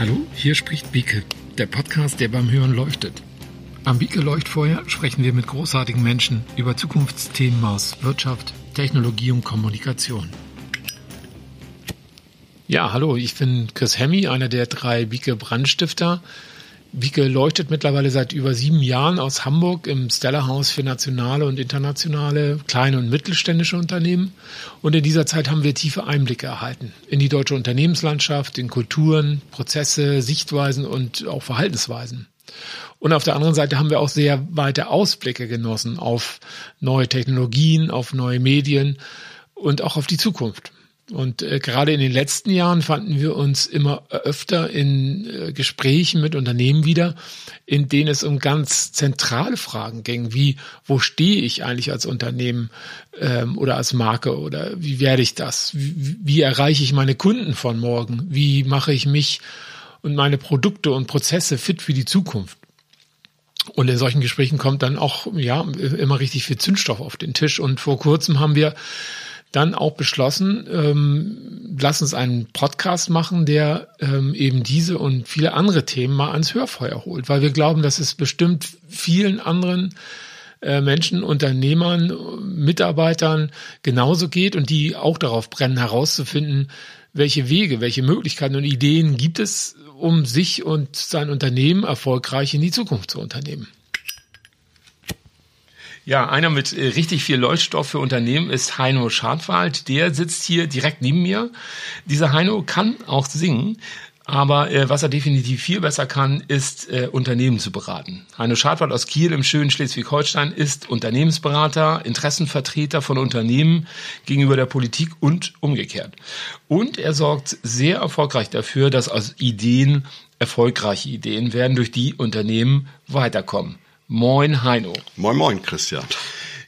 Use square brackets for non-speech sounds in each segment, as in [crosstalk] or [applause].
Hallo, hier spricht Bieke, der Podcast, der beim Hören leuchtet. Am Bieke Leuchtfeuer sprechen wir mit großartigen Menschen über Zukunftsthemen aus Wirtschaft, Technologie und Kommunikation. Ja, hallo, ich bin Chris Hemmy, einer der drei Bieke Brandstifter. Wieke leuchtet mittlerweile seit über sieben Jahren aus Hamburg im Stella House für nationale und internationale kleine und mittelständische Unternehmen. Und in dieser Zeit haben wir tiefe Einblicke erhalten in die deutsche Unternehmenslandschaft, in Kulturen, Prozesse, Sichtweisen und auch Verhaltensweisen. Und auf der anderen Seite haben wir auch sehr weite Ausblicke genossen auf neue Technologien, auf neue Medien und auch auf die Zukunft. Und äh, gerade in den letzten Jahren fanden wir uns immer öfter in äh, Gesprächen mit Unternehmen wieder, in denen es um ganz zentrale Fragen ging, wie wo stehe ich eigentlich als Unternehmen ähm, oder als Marke oder wie werde ich das? Wie, wie erreiche ich meine Kunden von morgen? Wie mache ich mich und meine Produkte und Prozesse fit für die Zukunft? Und in solchen Gesprächen kommt dann auch ja immer richtig viel Zündstoff auf den Tisch. Und vor kurzem haben wir dann auch beschlossen, ähm, lass uns einen Podcast machen, der ähm, eben diese und viele andere Themen mal ans Hörfeuer holt, weil wir glauben, dass es bestimmt vielen anderen äh, Menschen, Unternehmern, Mitarbeitern genauso geht und die auch darauf brennen, herauszufinden, welche Wege, welche Möglichkeiten und Ideen gibt es, um sich und sein Unternehmen erfolgreich in die Zukunft zu unternehmen. Ja, einer mit äh, richtig viel Leuchtstoff für Unternehmen ist Heino Schadwald. Der sitzt hier direkt neben mir. Dieser Heino kann auch singen. Aber äh, was er definitiv viel besser kann, ist äh, Unternehmen zu beraten. Heino Schadwald aus Kiel im schönen Schleswig-Holstein ist Unternehmensberater, Interessenvertreter von Unternehmen gegenüber der Politik und umgekehrt. Und er sorgt sehr erfolgreich dafür, dass aus Ideen erfolgreiche Ideen werden, durch die Unternehmen weiterkommen. Moin Heino. Moin Moin Christian.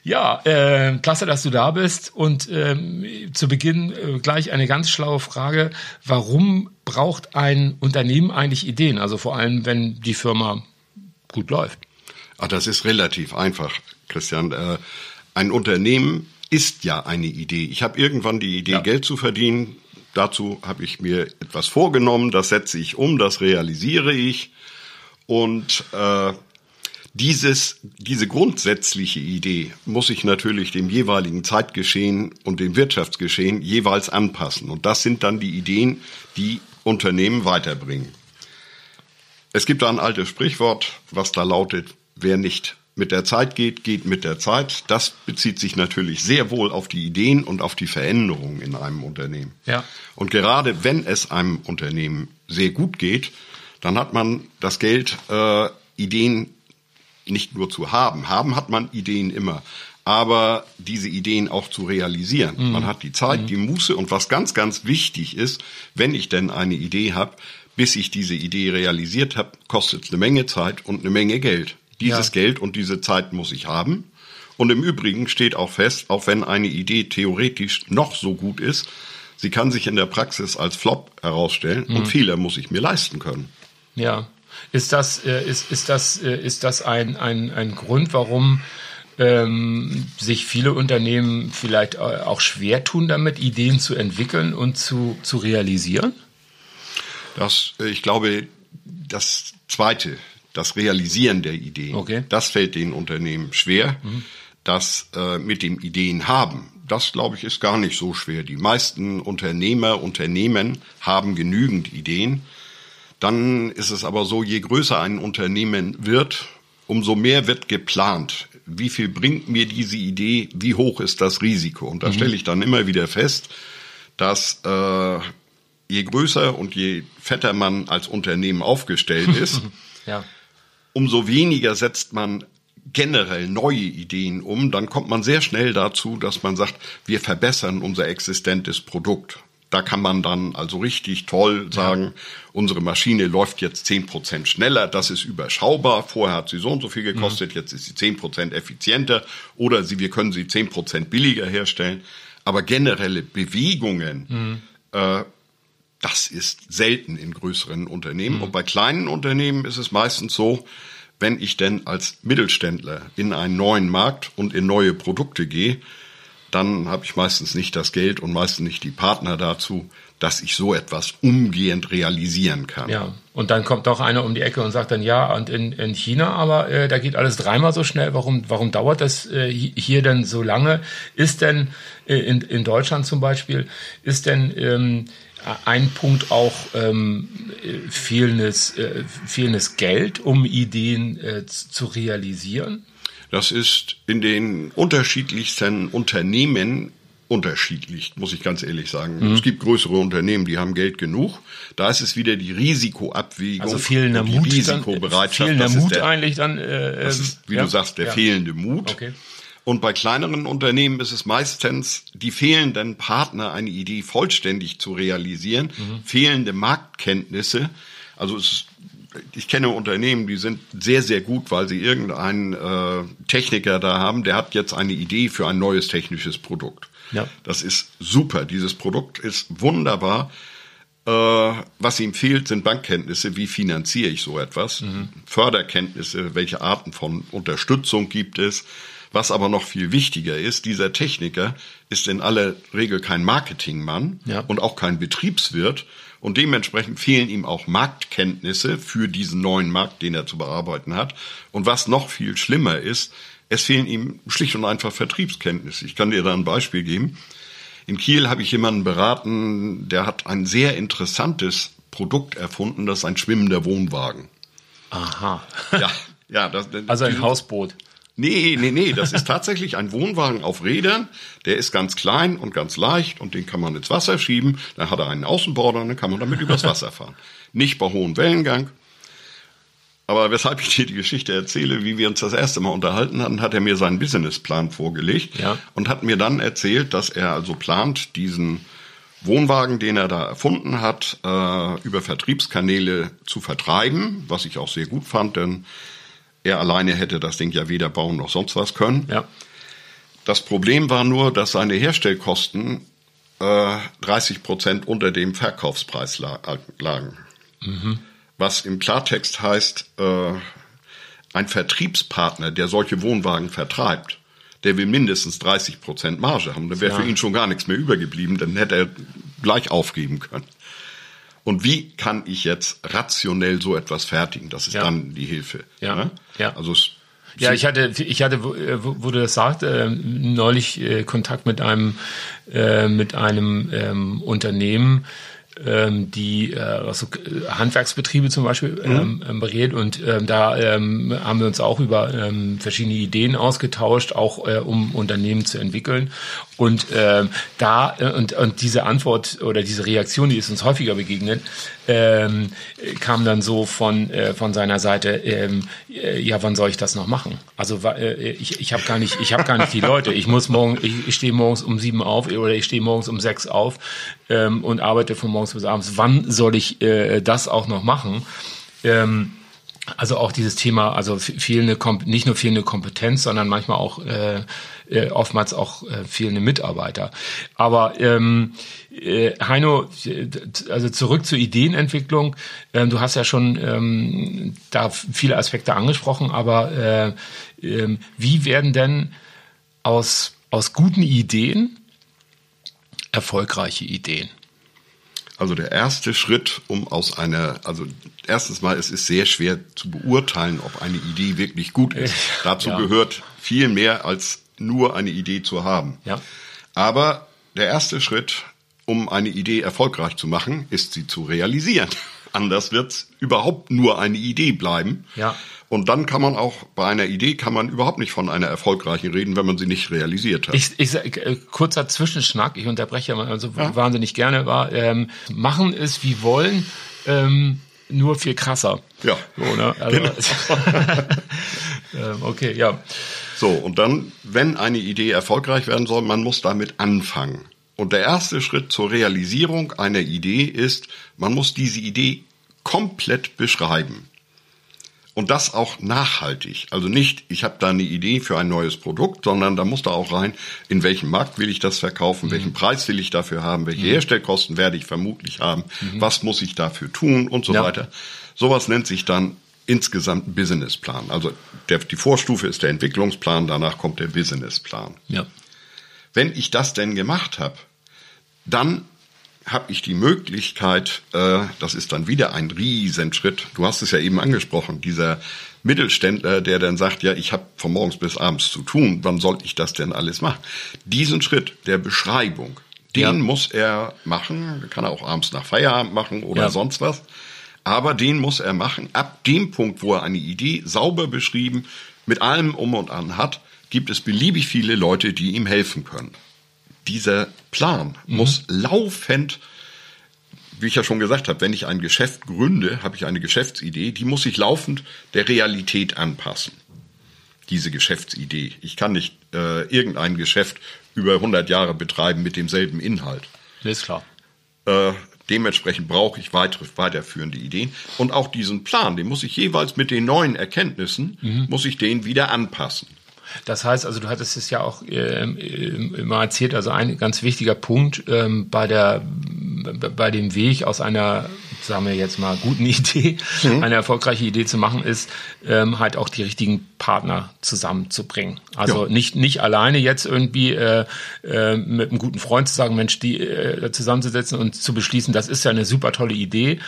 Ja, äh, klasse, dass du da bist. Und ähm, zu Beginn äh, gleich eine ganz schlaue Frage. Warum braucht ein Unternehmen eigentlich Ideen? Also vor allem, wenn die Firma gut läuft. Ach, das ist relativ einfach, Christian. Äh, ein Unternehmen ist ja eine Idee. Ich habe irgendwann die Idee, ja. Geld zu verdienen. Dazu habe ich mir etwas vorgenommen, das setze ich um, das realisiere ich. Und äh, dieses, diese grundsätzliche Idee muss sich natürlich dem jeweiligen Zeitgeschehen und dem Wirtschaftsgeschehen jeweils anpassen. Und das sind dann die Ideen, die Unternehmen weiterbringen. Es gibt da ein altes Sprichwort, was da lautet, wer nicht mit der Zeit geht, geht mit der Zeit. Das bezieht sich natürlich sehr wohl auf die Ideen und auf die Veränderungen in einem Unternehmen. Ja. Und gerade wenn es einem Unternehmen sehr gut geht, dann hat man das Geld, äh, Ideen nicht nur zu haben. Haben hat man Ideen immer. Aber diese Ideen auch zu realisieren. Mhm. Man hat die Zeit, mhm. die Muße und was ganz, ganz wichtig ist, wenn ich denn eine Idee habe, bis ich diese Idee realisiert habe, kostet es eine Menge Zeit und eine Menge Geld. Dieses ja. Geld und diese Zeit muss ich haben. Und im Übrigen steht auch fest, auch wenn eine Idee theoretisch noch so gut ist, sie kann sich in der Praxis als Flop herausstellen mhm. und Fehler muss ich mir leisten können. Ja. Ist das, äh, ist, ist das, äh, ist das ein, ein, ein Grund, warum ähm, sich viele Unternehmen vielleicht auch schwer tun, damit Ideen zu entwickeln und zu, zu realisieren? Das, äh, ich glaube, das Zweite, das Realisieren der Ideen, okay. das fällt den Unternehmen schwer. Mhm. Das äh, mit dem Ideen haben, das glaube ich ist gar nicht so schwer. Die meisten Unternehmer, Unternehmen haben genügend Ideen. Dann ist es aber so, je größer ein Unternehmen wird, umso mehr wird geplant. Wie viel bringt mir diese Idee? Wie hoch ist das Risiko? Und da mhm. stelle ich dann immer wieder fest, dass äh, je größer und je fetter man als Unternehmen aufgestellt [laughs] ist, ja. umso weniger setzt man generell neue Ideen um. Dann kommt man sehr schnell dazu, dass man sagt, wir verbessern unser existentes Produkt. Da kann man dann also richtig toll sagen, ja. unsere Maschine läuft jetzt zehn Prozent schneller, das ist überschaubar. Vorher hat sie so und so viel gekostet, mhm. jetzt ist sie zehn Prozent effizienter oder sie, wir können sie zehn Prozent billiger herstellen. Aber generelle Bewegungen, mhm. äh, das ist selten in größeren Unternehmen. Mhm. Und bei kleinen Unternehmen ist es meistens so, wenn ich denn als Mittelständler in einen neuen Markt und in neue Produkte gehe, dann habe ich meistens nicht das Geld und meistens nicht die Partner dazu, dass ich so etwas umgehend realisieren kann. Ja, und dann kommt doch einer um die Ecke und sagt dann, ja, und in, in China, aber äh, da geht alles dreimal so schnell. Warum, warum dauert das äh, hier denn so lange? Ist denn äh, in, in Deutschland zum Beispiel, ist denn ähm, ein Punkt auch ähm, fehlendes, äh, fehlendes Geld, um Ideen äh, zu realisieren? Das ist in den unterschiedlichsten Unternehmen unterschiedlich, muss ich ganz ehrlich sagen. Mhm. Es gibt größere Unternehmen, die haben Geld genug. Da ist es wieder die Risikoabwägung, also fehlender die Mut Risikobereitschaft. Dann, fehlender Mut der, eigentlich dann. Äh, das ist, wie ja, du sagst, der ja. fehlende Mut. Okay. Und bei kleineren Unternehmen ist es meistens die fehlenden Partner, eine Idee vollständig zu realisieren, mhm. fehlende Marktkenntnisse. Also es ich kenne Unternehmen, die sind sehr, sehr gut, weil sie irgendeinen äh, Techniker da haben, der hat jetzt eine Idee für ein neues technisches Produkt. Ja. Das ist super. Dieses Produkt ist wunderbar. Äh, was ihm fehlt, sind Bankkenntnisse. Wie finanziere ich so etwas? Mhm. Förderkenntnisse, welche Arten von Unterstützung gibt es? Was aber noch viel wichtiger ist, dieser Techniker ist in aller Regel kein Marketingmann ja. und auch kein Betriebswirt. Und dementsprechend fehlen ihm auch Marktkenntnisse für diesen neuen Markt, den er zu bearbeiten hat. Und was noch viel schlimmer ist, es fehlen ihm schlicht und einfach Vertriebskenntnisse. Ich kann dir da ein Beispiel geben. In Kiel habe ich jemanden beraten, der hat ein sehr interessantes Produkt erfunden, das ist ein schwimmender Wohnwagen. Aha. Ja, ja. Das, also ein Hausboot. Nee, nee, nee, das ist tatsächlich ein Wohnwagen auf Rädern. Der ist ganz klein und ganz leicht und den kann man ins Wasser schieben. Dann hat er einen Außenborder und dann kann man damit übers Wasser fahren. Nicht bei hohem Wellengang, aber weshalb ich dir die Geschichte erzähle, wie wir uns das erste Mal unterhalten hatten, hat er mir seinen Businessplan vorgelegt ja. und hat mir dann erzählt, dass er also plant, diesen Wohnwagen, den er da erfunden hat, äh, über Vertriebskanäle zu vertreiben, was ich auch sehr gut fand, denn er alleine hätte das Ding ja weder bauen noch sonst was können. Ja. Das Problem war nur, dass seine Herstellkosten äh, 30 Prozent unter dem Verkaufspreis lagen. Mhm was im Klartext heißt, äh, ein Vertriebspartner, der solche Wohnwagen vertreibt, der will mindestens 30 Prozent Marge haben. Da wäre ja. für ihn schon gar nichts mehr übergeblieben, dann hätte er gleich aufgeben können. Und wie kann ich jetzt rationell so etwas fertigen? Das ist ja. dann die Hilfe. Ja. Ne? ja. Also ja, ich hatte, ich hatte, wo, wo du das sagst, äh, neulich äh, Kontakt mit einem, äh, mit einem ähm, Unternehmen, ähm, die äh, also Handwerksbetriebe zum Beispiel mhm. ähm, ähm, berät und ähm, da ähm, haben wir uns auch über ähm, verschiedene Ideen ausgetauscht, auch äh, um Unternehmen zu entwickeln und ähm, da äh, und, und diese Antwort oder diese Reaktion, die ist uns häufiger begegnet, ähm, kam dann so von äh, von seiner Seite, ähm, äh, ja, wann soll ich das noch machen? Also äh, ich, ich habe gar nicht, ich habe gar nicht die Leute. Ich muss morgen, ich, ich stehe morgens um sieben auf oder ich stehe morgens um sechs auf ähm, und arbeite von morgens bis abends. Wann soll ich äh, das auch noch machen? Ähm, also auch dieses Thema, also fehlende nicht nur fehlende Kompetenz, sondern manchmal auch äh, äh, oftmals auch äh, fehlende Mitarbeiter. Aber ähm, äh, Heino, also zurück zur Ideenentwicklung. Ähm, du hast ja schon ähm, da viele Aspekte angesprochen, aber äh, äh, wie werden denn aus aus guten Ideen erfolgreiche Ideen? Also der erste Schritt, um aus einer, also erstens mal, es ist sehr schwer zu beurteilen, ob eine Idee wirklich gut ist. Dazu ja. gehört viel mehr als nur eine Idee zu haben. Ja. Aber der erste Schritt, um eine Idee erfolgreich zu machen, ist sie zu realisieren. Anders wird's überhaupt nur eine Idee bleiben. Ja. Und dann kann man auch bei einer Idee kann man überhaupt nicht von einer erfolgreichen reden, wenn man sie nicht realisiert hat. Ich, ich äh, kurzer Zwischenschnack, ich unterbreche ja also ja. wahnsinnig gerne, war ähm, machen es wie wollen, ähm, nur viel krasser. Ja. So, ne? also, genau. [laughs] ähm, okay, ja. So, und dann, wenn eine Idee erfolgreich werden soll, man muss damit anfangen. Und der erste Schritt zur Realisierung einer Idee ist, man muss diese Idee komplett beschreiben. Und das auch nachhaltig. Also nicht, ich habe da eine Idee für ein neues Produkt, sondern da muss da auch rein, in welchem Markt will ich das verkaufen, mhm. welchen Preis will ich dafür haben, welche mhm. Herstellkosten werde ich vermutlich haben, mhm. was muss ich dafür tun und so ja. weiter. Sowas nennt sich dann insgesamt ein Businessplan. Also der, die Vorstufe ist der Entwicklungsplan, danach kommt der Businessplan. Ja. Wenn ich das denn gemacht habe, dann habe ich die Möglichkeit, äh, das ist dann wieder ein Riesenschritt, du hast es ja eben angesprochen, dieser Mittelständler, der dann sagt, ja, ich habe von morgens bis abends zu tun, wann soll ich das denn alles machen? Diesen Schritt der Beschreibung, den ja. muss er machen, kann er auch abends nach Feierabend machen oder ja. sonst was, aber den muss er machen. Ab dem Punkt, wo er eine Idee sauber beschrieben, mit allem um und an hat, gibt es beliebig viele Leute, die ihm helfen können. Dieser Plan mhm. muss laufend wie ich ja schon gesagt habe, wenn ich ein Geschäft gründe, habe ich eine Geschäftsidee, die muss sich laufend der Realität anpassen. Diese Geschäftsidee. Ich kann nicht äh, irgendein Geschäft über 100 Jahre betreiben mit demselben Inhalt. ist klar. Äh, dementsprechend brauche ich weitere, weiterführende Ideen. Und auch diesen Plan, den muss ich jeweils mit den neuen Erkenntnissen, mhm. muss ich den wieder anpassen. Das heißt, also du hattest es ja auch äh, immer erzählt, also ein ganz wichtiger Punkt ähm, bei der bei dem Weg aus einer, sagen wir jetzt mal, guten [laughs] Idee, mhm. eine erfolgreiche Idee zu machen, ist ähm, halt auch die richtigen Partner zusammenzubringen. Also ja. nicht nicht alleine jetzt irgendwie äh, äh, mit einem guten Freund zu sagen, Mensch, die äh, zusammenzusetzen und zu beschließen, das ist ja eine super tolle Idee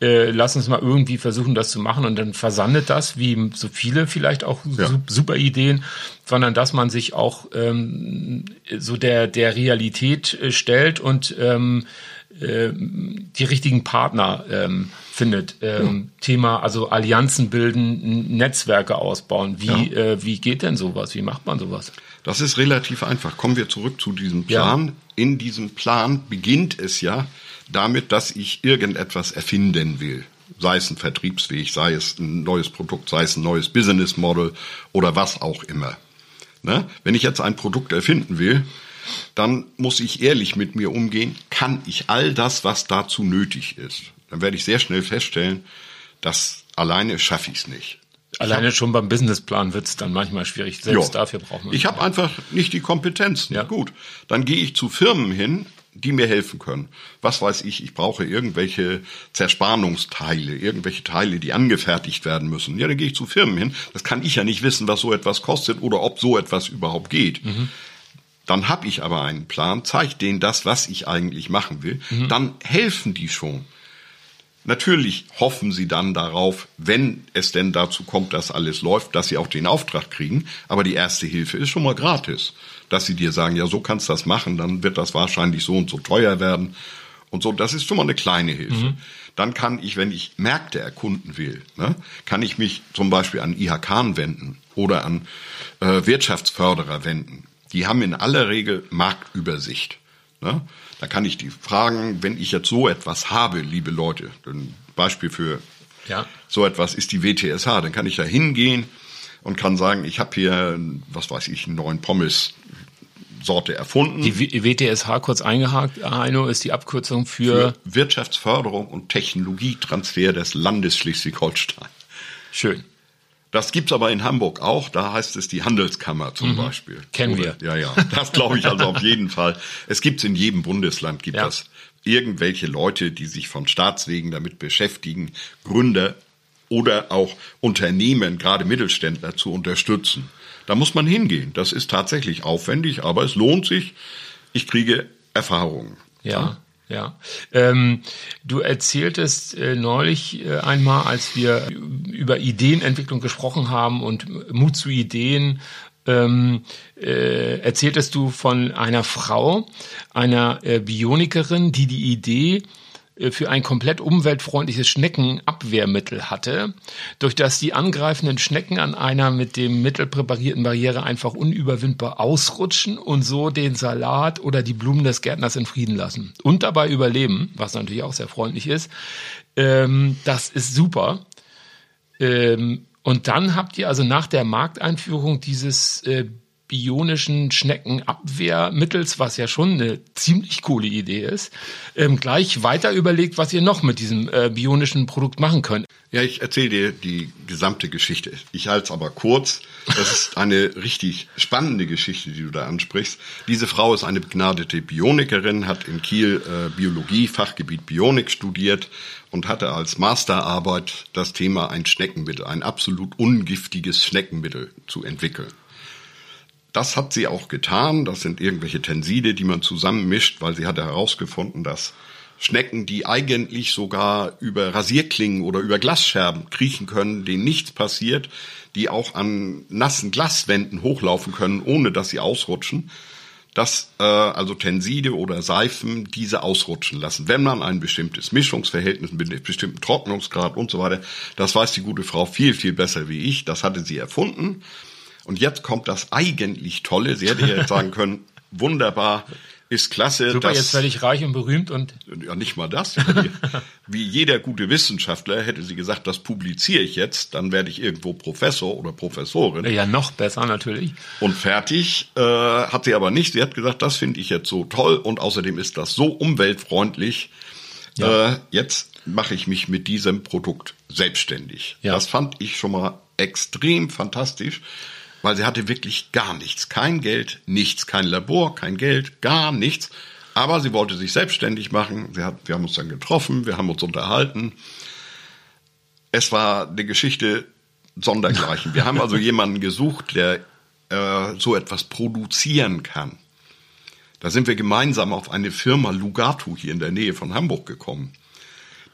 äh, lass uns mal irgendwie versuchen, das zu machen und dann versandet das, wie so viele vielleicht auch ja. super Ideen, sondern dass man sich auch ähm, so der, der Realität äh, stellt und ähm, äh, die richtigen Partner ähm, findet. Ähm, ja. Thema, also Allianzen bilden, Netzwerke ausbauen. Wie, ja. äh, wie geht denn sowas? Wie macht man sowas? Das ist relativ einfach. Kommen wir zurück zu diesem Plan. In diesem Plan beginnt es ja, damit, dass ich irgendetwas erfinden will. Sei es ein Vertriebsweg, sei es ein neues Produkt, sei es ein neues Business Model oder was auch immer. Ne? Wenn ich jetzt ein Produkt erfinden will, dann muss ich ehrlich mit mir umgehen, kann ich all das, was dazu nötig ist. Dann werde ich sehr schnell feststellen, dass alleine schaffe ich es nicht. Alleine schon beim Businessplan wird es dann manchmal schwierig. Selbst jo. dafür braucht man. Ich habe einfach nicht die Kompetenzen. Ja. Gut, dann gehe ich zu Firmen hin, die mir helfen können. Was weiß ich, ich brauche irgendwelche Zerspannungsteile, irgendwelche Teile, die angefertigt werden müssen. Ja, dann gehe ich zu Firmen hin. Das kann ich ja nicht wissen, was so etwas kostet oder ob so etwas überhaupt geht. Mhm. Dann habe ich aber einen Plan, zeige denen das, was ich eigentlich machen will. Mhm. Dann helfen die schon. Natürlich hoffen sie dann darauf, wenn es denn dazu kommt, dass alles läuft, dass sie auch den Auftrag kriegen. Aber die erste Hilfe ist schon mal gratis dass sie dir sagen, ja, so kannst du das machen, dann wird das wahrscheinlich so und so teuer werden und so. Das ist schon mal eine kleine Hilfe. Mhm. Dann kann ich, wenn ich Märkte erkunden will, ne, kann ich mich zum Beispiel an IHK wenden oder an äh, Wirtschaftsförderer wenden. Die haben in aller Regel Marktübersicht. Ne? Da kann ich die fragen, wenn ich jetzt so etwas habe, liebe Leute, ein Beispiel für ja. so etwas ist die WTSH, dann kann ich da hingehen und kann sagen, ich habe hier, was weiß ich, einen neuen Pommes Sorte erfunden. Die WTSH kurz eingehakt, Heino, ist die Abkürzung für, für Wirtschaftsförderung und Technologietransfer des Landes Schleswig-Holstein. Schön. Das gibt's aber in Hamburg auch. Da heißt es die Handelskammer zum mhm. Beispiel. Kennen wir. Ja, ja. Das glaube ich also auf jeden Fall. Es gibt's in jedem Bundesland gibt ja. das irgendwelche Leute, die sich von Staatswegen damit beschäftigen, Gründer oder auch Unternehmen, gerade Mittelständler, zu unterstützen. Da muss man hingehen. Das ist tatsächlich aufwendig, aber es lohnt sich. Ich kriege Erfahrungen. Ja. Ja, ähm, du erzähltest äh, neulich äh, einmal, als wir über Ideenentwicklung gesprochen haben und Mut zu Ideen, ähm, äh, erzähltest du von einer Frau, einer äh, Bionikerin, die die Idee für ein komplett umweltfreundliches Schneckenabwehrmittel hatte, durch das die angreifenden Schnecken an einer mit dem Mittel präparierten Barriere einfach unüberwindbar ausrutschen und so den Salat oder die Blumen des Gärtners in Frieden lassen und dabei überleben, was natürlich auch sehr freundlich ist. Ähm, das ist super. Ähm, und dann habt ihr also nach der Markteinführung dieses äh, bionischen Schneckenabwehrmittels, was ja schon eine ziemlich coole Idee ist, ähm, gleich weiter überlegt, was ihr noch mit diesem äh, bionischen Produkt machen könnt. Ja, ich erzähle dir die gesamte Geschichte. Ich halte es aber kurz. Das ist eine richtig spannende Geschichte, die du da ansprichst. Diese Frau ist eine begnadete Bionikerin, hat in Kiel äh, Biologie, Fachgebiet Bionik studiert und hatte als Masterarbeit das Thema ein Schneckenmittel, ein absolut ungiftiges Schneckenmittel zu entwickeln. Das hat sie auch getan. Das sind irgendwelche Tenside, die man zusammenmischt, weil sie hatte herausgefunden, dass Schnecken, die eigentlich sogar über Rasierklingen oder über Glasscherben kriechen können, denen nichts passiert, die auch an nassen Glaswänden hochlaufen können, ohne dass sie ausrutschen dass äh, also Tenside oder Seifen diese ausrutschen lassen, wenn man ein bestimmtes Mischungsverhältnis mit einem bestimmten Trocknungsgrad und so weiter. Das weiß die gute Frau viel, viel besser wie ich. Das hatte sie erfunden. Und jetzt kommt das eigentlich Tolle. Sie hätte jetzt sagen können, [laughs] wunderbar, ist klasse. Super, dass, jetzt werde ich reich und berühmt und. Ja, nicht mal das. Wie jeder gute Wissenschaftler hätte sie gesagt, das publiziere ich jetzt, dann werde ich irgendwo Professor oder Professorin. Ja, noch besser natürlich. Und fertig äh, hat sie aber nicht. Sie hat gesagt, das finde ich jetzt so toll und außerdem ist das so umweltfreundlich. Ja. Äh, jetzt mache ich mich mit diesem Produkt selbstständig. Ja. Das fand ich schon mal extrem fantastisch weil sie hatte wirklich gar nichts. Kein Geld, nichts, kein Labor, kein Geld, gar nichts. Aber sie wollte sich selbstständig machen. Sie hat, wir haben uns dann getroffen, wir haben uns unterhalten. Es war eine Geschichte sondergleichen. Wir haben also [laughs] jemanden gesucht, der äh, so etwas produzieren kann. Da sind wir gemeinsam auf eine Firma Lugatu hier in der Nähe von Hamburg gekommen.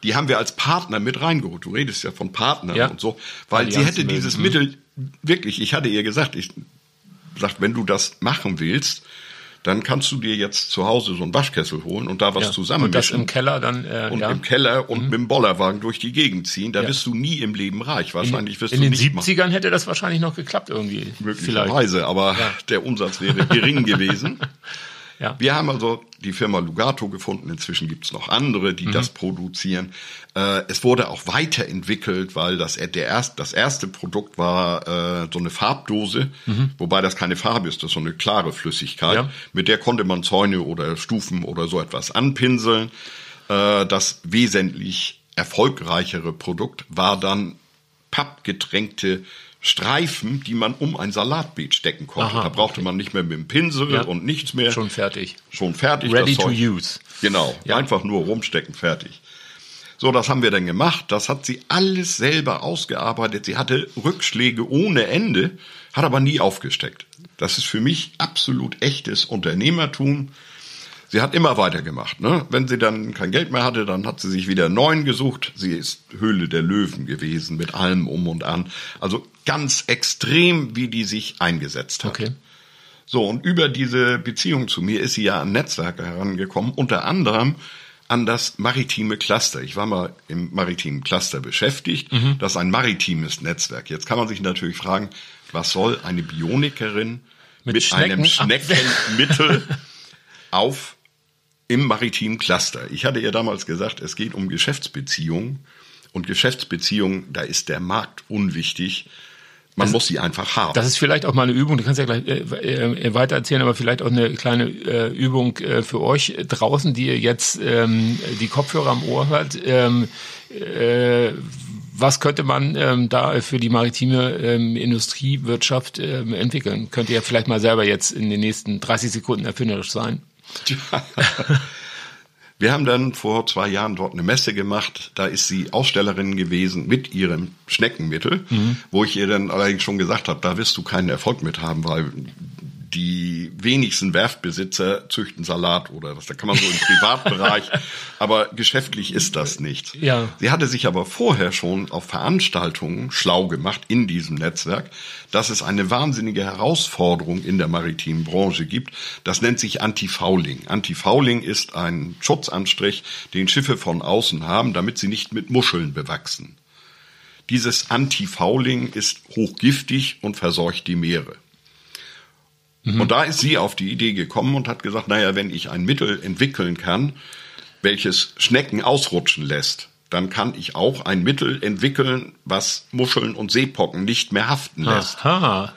Die haben wir als Partner mit reingeholt. Du redest ja von Partnern ja. und so, weil Allianz sie hätte dieses mhm. Mittel wirklich, ich hatte ihr gesagt, ich sagt, wenn du das machen willst, dann kannst du dir jetzt zu Hause so einen Waschkessel holen und da was ja, zusammen Und das im Keller dann äh, und ja. im Keller und mhm. mit dem Bollerwagen durch die Gegend ziehen. Da ja. bist du nie im Leben reich. Wahrscheinlich wirst in, du in den 70ern machen. hätte das wahrscheinlich noch geklappt irgendwie. Möglicherweise, aber der Umsatz wäre gering [laughs] gewesen. Ja. Wir haben also die Firma Lugato gefunden. Inzwischen gibt es noch andere, die mhm. das produzieren. Äh, es wurde auch weiterentwickelt, weil das, der erst, das erste Produkt war äh, so eine Farbdose, mhm. wobei das keine Farbe ist, das ist so eine klare Flüssigkeit. Ja. Mit der konnte man Zäune oder Stufen oder so etwas anpinseln. Äh, das wesentlich erfolgreichere Produkt war dann pappgetränkte Streifen, die man um ein Salatbeet stecken konnte. Aha, da brauchte okay. man nicht mehr mit dem Pinsel ja. und nichts mehr. Schon fertig. Schon fertig. Ready to use. Genau. Ja. Einfach nur rumstecken, fertig. So, das haben wir dann gemacht. Das hat sie alles selber ausgearbeitet. Sie hatte Rückschläge ohne Ende, hat aber nie aufgesteckt. Das ist für mich absolut echtes Unternehmertum. Sie hat immer weitergemacht. Ne? Wenn sie dann kein Geld mehr hatte, dann hat sie sich wieder einen neuen gesucht. Sie ist Höhle der Löwen gewesen mit allem um und an. Also ganz extrem, wie die sich eingesetzt hat. Okay. So, und über diese Beziehung zu mir ist sie ja an Netzwerke herangekommen, unter anderem an das maritime Cluster. Ich war mal im maritimen Cluster beschäftigt. Mhm. Das ist ein maritimes Netzwerk. Jetzt kann man sich natürlich fragen, was soll eine Bionikerin mit, mit einem Schneckenmittel [laughs] auf im maritimen Cluster. Ich hatte ihr damals gesagt, es geht um Geschäftsbeziehungen und Geschäftsbeziehungen, da ist der Markt unwichtig. Man das, muss sie einfach haben. Das ist vielleicht auch mal eine Übung, du kannst ja gleich äh, äh, weiter erzählen, aber vielleicht auch eine kleine äh, Übung äh, für euch draußen, die ihr jetzt ähm, die Kopfhörer am Ohr hört. Ähm, äh, was könnte man ähm, da für die maritime ähm, Industriewirtschaft ähm, entwickeln? Könnt ihr vielleicht mal selber jetzt in den nächsten 30 Sekunden erfinderisch sein? [laughs] Wir haben dann vor zwei Jahren dort eine Messe gemacht. Da ist sie Ausstellerin gewesen mit ihrem Schneckenmittel, mhm. wo ich ihr dann allerdings schon gesagt habe, da wirst du keinen Erfolg mit haben, weil die wenigsten Werftbesitzer züchten Salat oder was. Da kann man so im Privatbereich, [laughs] aber geschäftlich ist das nicht. Ja. Sie hatte sich aber vorher schon auf Veranstaltungen schlau gemacht in diesem Netzwerk, dass es eine wahnsinnige Herausforderung in der maritimen Branche gibt. Das nennt sich Anti-Fouling. Anti-Fouling ist ein Schutzanstrich, den Schiffe von außen haben, damit sie nicht mit Muscheln bewachsen. Dieses Anti-Fouling ist hochgiftig und verseucht die Meere. Mhm. Und da ist sie auf die Idee gekommen und hat gesagt, naja, wenn ich ein Mittel entwickeln kann, welches Schnecken ausrutschen lässt, dann kann ich auch ein Mittel entwickeln, was Muscheln und Seepocken nicht mehr haften lässt. Aha.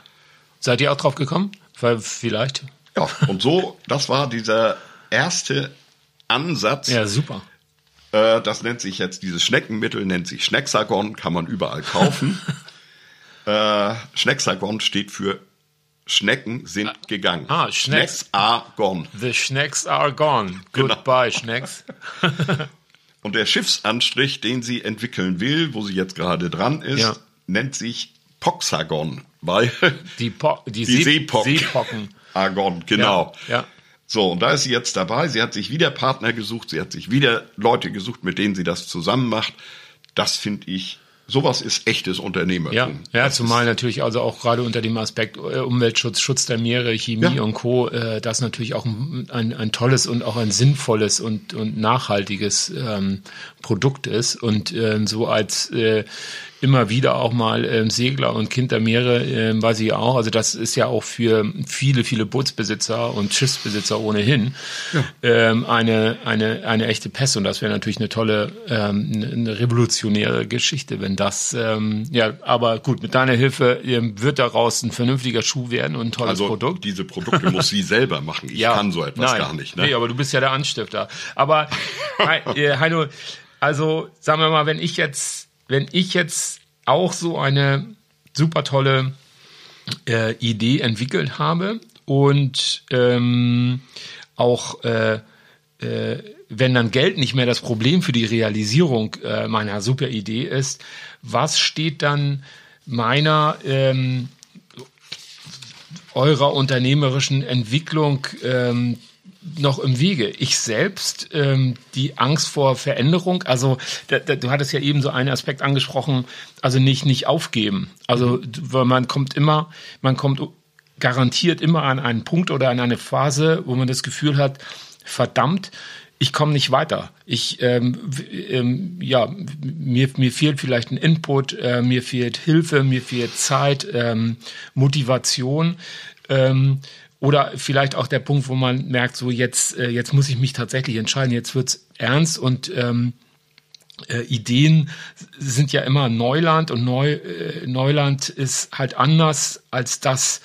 Seid ihr auch drauf gekommen? Weil vielleicht. Ja, und so, das war dieser erste Ansatz. Ja, super. Äh, das nennt sich jetzt, dieses Schneckenmittel nennt sich Schnecksagon, kann man überall kaufen. [laughs] äh, Schnecksagon steht für Schnecken sind ah, gegangen. Ah, Schnecks, Schnecks are gone. The Schnecks are gone. Genau. Goodbye, genau. Schnecks. [laughs] [laughs] Und der Schiffsanstrich, den sie entwickeln will, wo sie jetzt gerade dran ist, ja. nennt sich Poxagon, weil [laughs] die, po die, die Seepocken. Seepocken. Argon, genau. Ja, So, und da ist sie jetzt dabei. Sie hat sich wieder Partner gesucht, sie hat sich wieder Leute gesucht, mit denen sie das zusammen macht. Das finde ich Sowas ist echtes Unternehmertum. Ja, ja zumal natürlich also auch gerade unter dem Aspekt äh, Umweltschutz, Schutz der Meere, Chemie ja. und Co. Äh, das natürlich auch ein, ein, ein, tolles und auch ein sinnvolles und, und nachhaltiges ähm, Produkt ist und ähm, so als äh, immer wieder auch mal ähm, Segler und Kind der Meere, ähm, weiß ich auch. Also das ist ja auch für viele, viele Bootsbesitzer und Schiffsbesitzer ohnehin ja. ähm, eine, eine, eine echte Pest. Und das wäre natürlich eine tolle, ähm, eine revolutionäre Geschichte, wenn das, ähm, ja, aber gut, mit deiner Hilfe ähm, wird daraus ein vernünftiger Schuh werden und ein tolles also, Produkt. Diese Produkte muss sie selber machen. Ich [laughs] ja, kann so etwas nein, gar nicht. Ne? Nee, aber du bist ja der Anstifter. Aber [laughs] äh, Heino, also sagen wir mal, wenn ich jetzt wenn ich jetzt auch so eine super tolle äh, Idee entwickelt habe und ähm, auch äh, äh, wenn dann Geld nicht mehr das Problem für die Realisierung äh, meiner super Idee ist, was steht dann meiner ähm, eurer unternehmerischen Entwicklung ähm, noch im Wege. Ich selbst, ähm, die Angst vor Veränderung, also da, da, du hattest ja eben so einen Aspekt angesprochen, also nicht nicht aufgeben. Also mhm. weil man kommt immer, man kommt garantiert immer an einen Punkt oder an eine Phase, wo man das Gefühl hat, verdammt, ich komme nicht weiter. Ich ähm, ähm, ja mir mir fehlt vielleicht ein Input, äh, mir fehlt Hilfe, mir fehlt Zeit, ähm, Motivation. Ähm, oder vielleicht auch der Punkt, wo man merkt, so jetzt, äh, jetzt muss ich mich tatsächlich entscheiden, jetzt wird's ernst und ähm, äh, Ideen sind ja immer Neuland und Neu, äh, Neuland ist halt anders als das,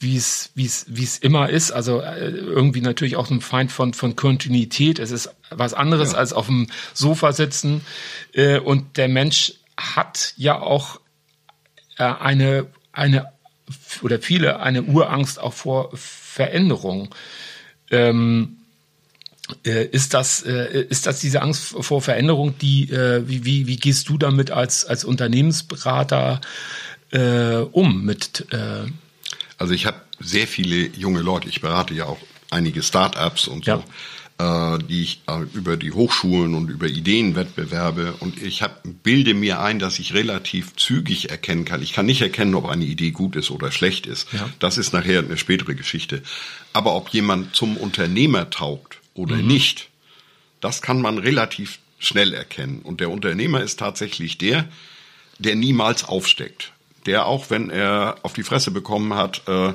wie es wie es wie es immer ist. Also äh, irgendwie natürlich auch ein Feind von von Kontinuität. Es ist was anderes ja. als auf dem Sofa sitzen. Äh, und der Mensch hat ja auch äh, eine eine oder viele eine Urangst auch vor Veränderung. Ähm, äh, ist das äh, ist das diese Angst vor Veränderung, die äh, wie, wie wie gehst du damit als als Unternehmensberater äh, um mit? Äh also ich habe sehr viele junge Leute. Ich berate ja auch einige Startups und so. Ja äh, die ich äh, über die Hochschulen und über Ideenwettbewerbe und ich hab, bilde mir ein, dass ich relativ zügig erkennen kann. Ich kann nicht erkennen, ob eine Idee gut ist oder schlecht ist. Ja. Das ist nachher eine spätere Geschichte. Aber ob jemand zum Unternehmer taugt oder mhm. nicht, das kann man relativ schnell erkennen. Und der Unternehmer ist tatsächlich der, der niemals aufsteckt. Der auch, wenn er auf die Fresse bekommen hat, äh,